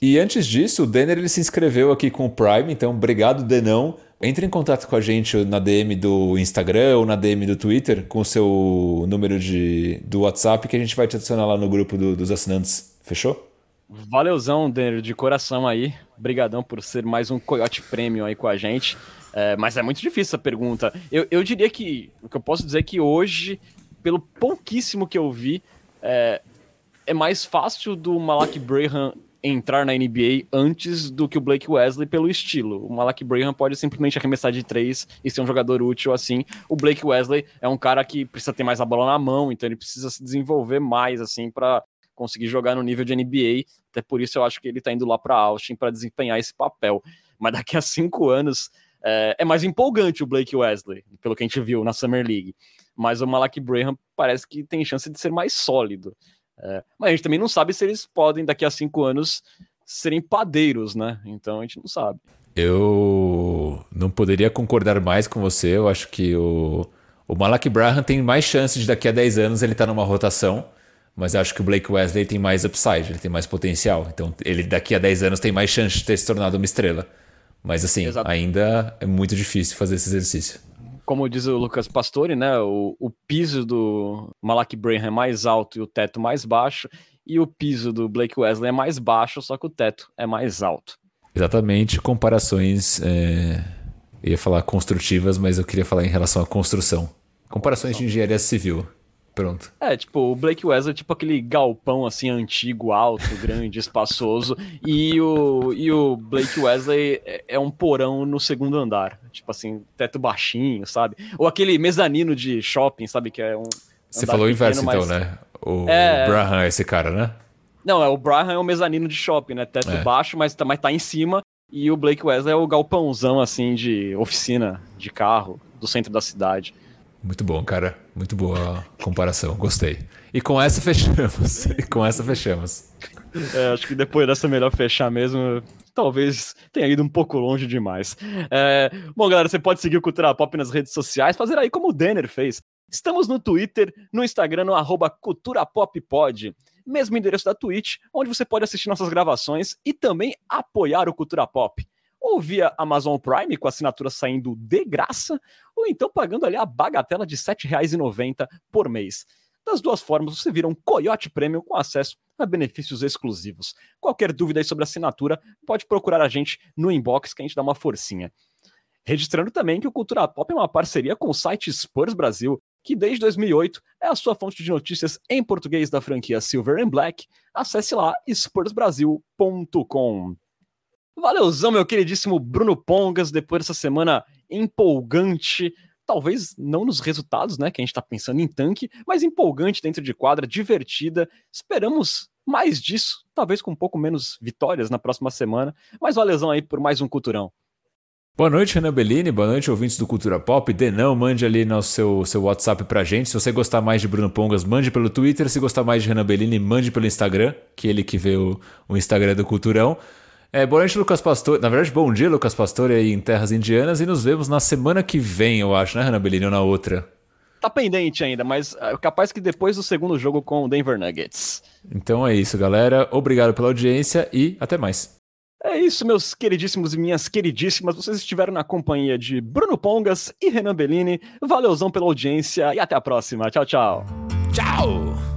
E antes disso, o Denner ele se inscreveu aqui com o Prime, então obrigado, Denão. Entre em contato com a gente na DM do Instagram ou na DM do Twitter com o seu número de, do WhatsApp que a gente vai te adicionar lá no grupo do, dos assinantes. Fechou? Valeuzão, Denner, de coração aí. Obrigadão por ser mais um Coyote Premium aí com a gente. É, mas é muito difícil essa pergunta. Eu, eu diria que o que eu posso dizer é que hoje, pelo pouquíssimo que eu vi, é, é mais fácil do Malak Braham entrar na NBA antes do que o Blake Wesley pelo estilo. O Malak Braham pode simplesmente arremessar de três e ser um jogador útil assim. O Blake Wesley é um cara que precisa ter mais a bola na mão, então ele precisa se desenvolver mais assim para conseguir jogar no nível de NBA. Até por isso eu acho que ele tá indo lá para Austin para desempenhar esse papel. Mas daqui a cinco anos é, é, mais empolgante o Blake Wesley, pelo que a gente viu na Summer League. Mas o Malak Braham parece que tem chance de ser mais sólido. É, mas a gente também não sabe se eles podem, daqui a cinco anos, serem padeiros, né? Então a gente não sabe. Eu não poderia concordar mais com você. Eu acho que o, o Malak Braham tem mais chances de daqui a 10 anos ele estar tá numa rotação. Mas eu acho que o Blake Wesley tem mais upside, ele tem mais potencial. Então ele daqui a 10 anos tem mais chance de ter se tornado uma estrela. Mas assim, Exato. ainda é muito difícil fazer esse exercício como diz o Lucas Pastore, né, o, o piso do Malak Braham é mais alto e o teto mais baixo, e o piso do Blake Wesley é mais baixo, só que o teto é mais alto. Exatamente, comparações, é... eu ia falar construtivas, mas eu queria falar em relação à construção. Comparações de engenharia civil. Pronto. É, tipo, o Blake Wesley é tipo aquele galpão assim antigo, alto, grande, espaçoso. E o, e o Blake Wesley é, é, um porão no segundo andar. Tipo assim, teto baixinho, sabe? Ou aquele mezanino de shopping, sabe? Que é um. Você falou o inverso então, né? O, é... Braham é esse cara, né? Não, é o Braham é o mezanino de shopping, né? Teto é. baixo, mas, tá, mas tá em cima. E o Blake Wesley é o galpãozão, assim, de oficina de carro do centro da cidade. Muito bom, cara. Muito boa comparação. Gostei. E com essa fechamos. <laughs> E com essa fechamos. É, acho que depois dessa é melhor fechar mesmo. Talvez tenha ido um pouco longe demais. É, bom, galera, você pode seguir o Cultura Pop nas redes sociais, fazer aí como o Denner fez. Estamos no Twitter, no Instagram, no arroba CulturaPopPod. Mesmo endereço da Twitch, onde você pode assistir nossas gravações e também apoiar o Cultura Pop ou via Amazon Prime, com assinatura saindo de graça, ou então pagando ali a bagatela de R$ 7,90 por mês. Das duas formas, você vira um Coyote Premium com acesso a benefícios exclusivos. Qualquer dúvida sobre assinatura, pode procurar a gente no inbox que a gente dá uma forcinha. Registrando também que o Cultura Pop é uma parceria com o site Spurs Brasil, que desde 2008 é a sua fonte de notícias em português da franquia Silver and Black. Acesse lá spursbrasil.com. Valeuzão, meu queridíssimo Bruno Pongas, depois dessa semana empolgante, talvez não nos resultados, né, que a gente tá pensando em tanque, mas empolgante dentro de quadra, divertida. Esperamos mais disso, talvez com um pouco menos vitórias na próxima semana, mas valeuzão aí por mais um Culturão. Boa noite, Renan Bellini. Boa noite, ouvintes do Cultura Pop. Denão, mande ali no seu, seu WhatsApp pra gente. Se você gostar mais de Bruno Pongas, mande pelo Twitter. Se gostar mais de Renan Bellini, mande pelo Instagram, que é ele que vê o, o Instagram do Culturão. É, boa noite, Lucas Pastor. Na verdade, bom dia, Lucas Pastor, aí em Terras Indianas. E nos vemos na semana que vem, eu acho, né, Renan Bellini, ou na outra? Tá pendente ainda, mas é capaz que depois do segundo jogo com o Denver Nuggets. Então é isso, galera. Obrigado pela audiência e até mais. É isso, meus queridíssimos e minhas queridíssimas. Vocês estiveram na companhia de Bruno Pongas e Renan Bellini. Valeuzão pela audiência e até a próxima. Tchau, tchau. Tchau!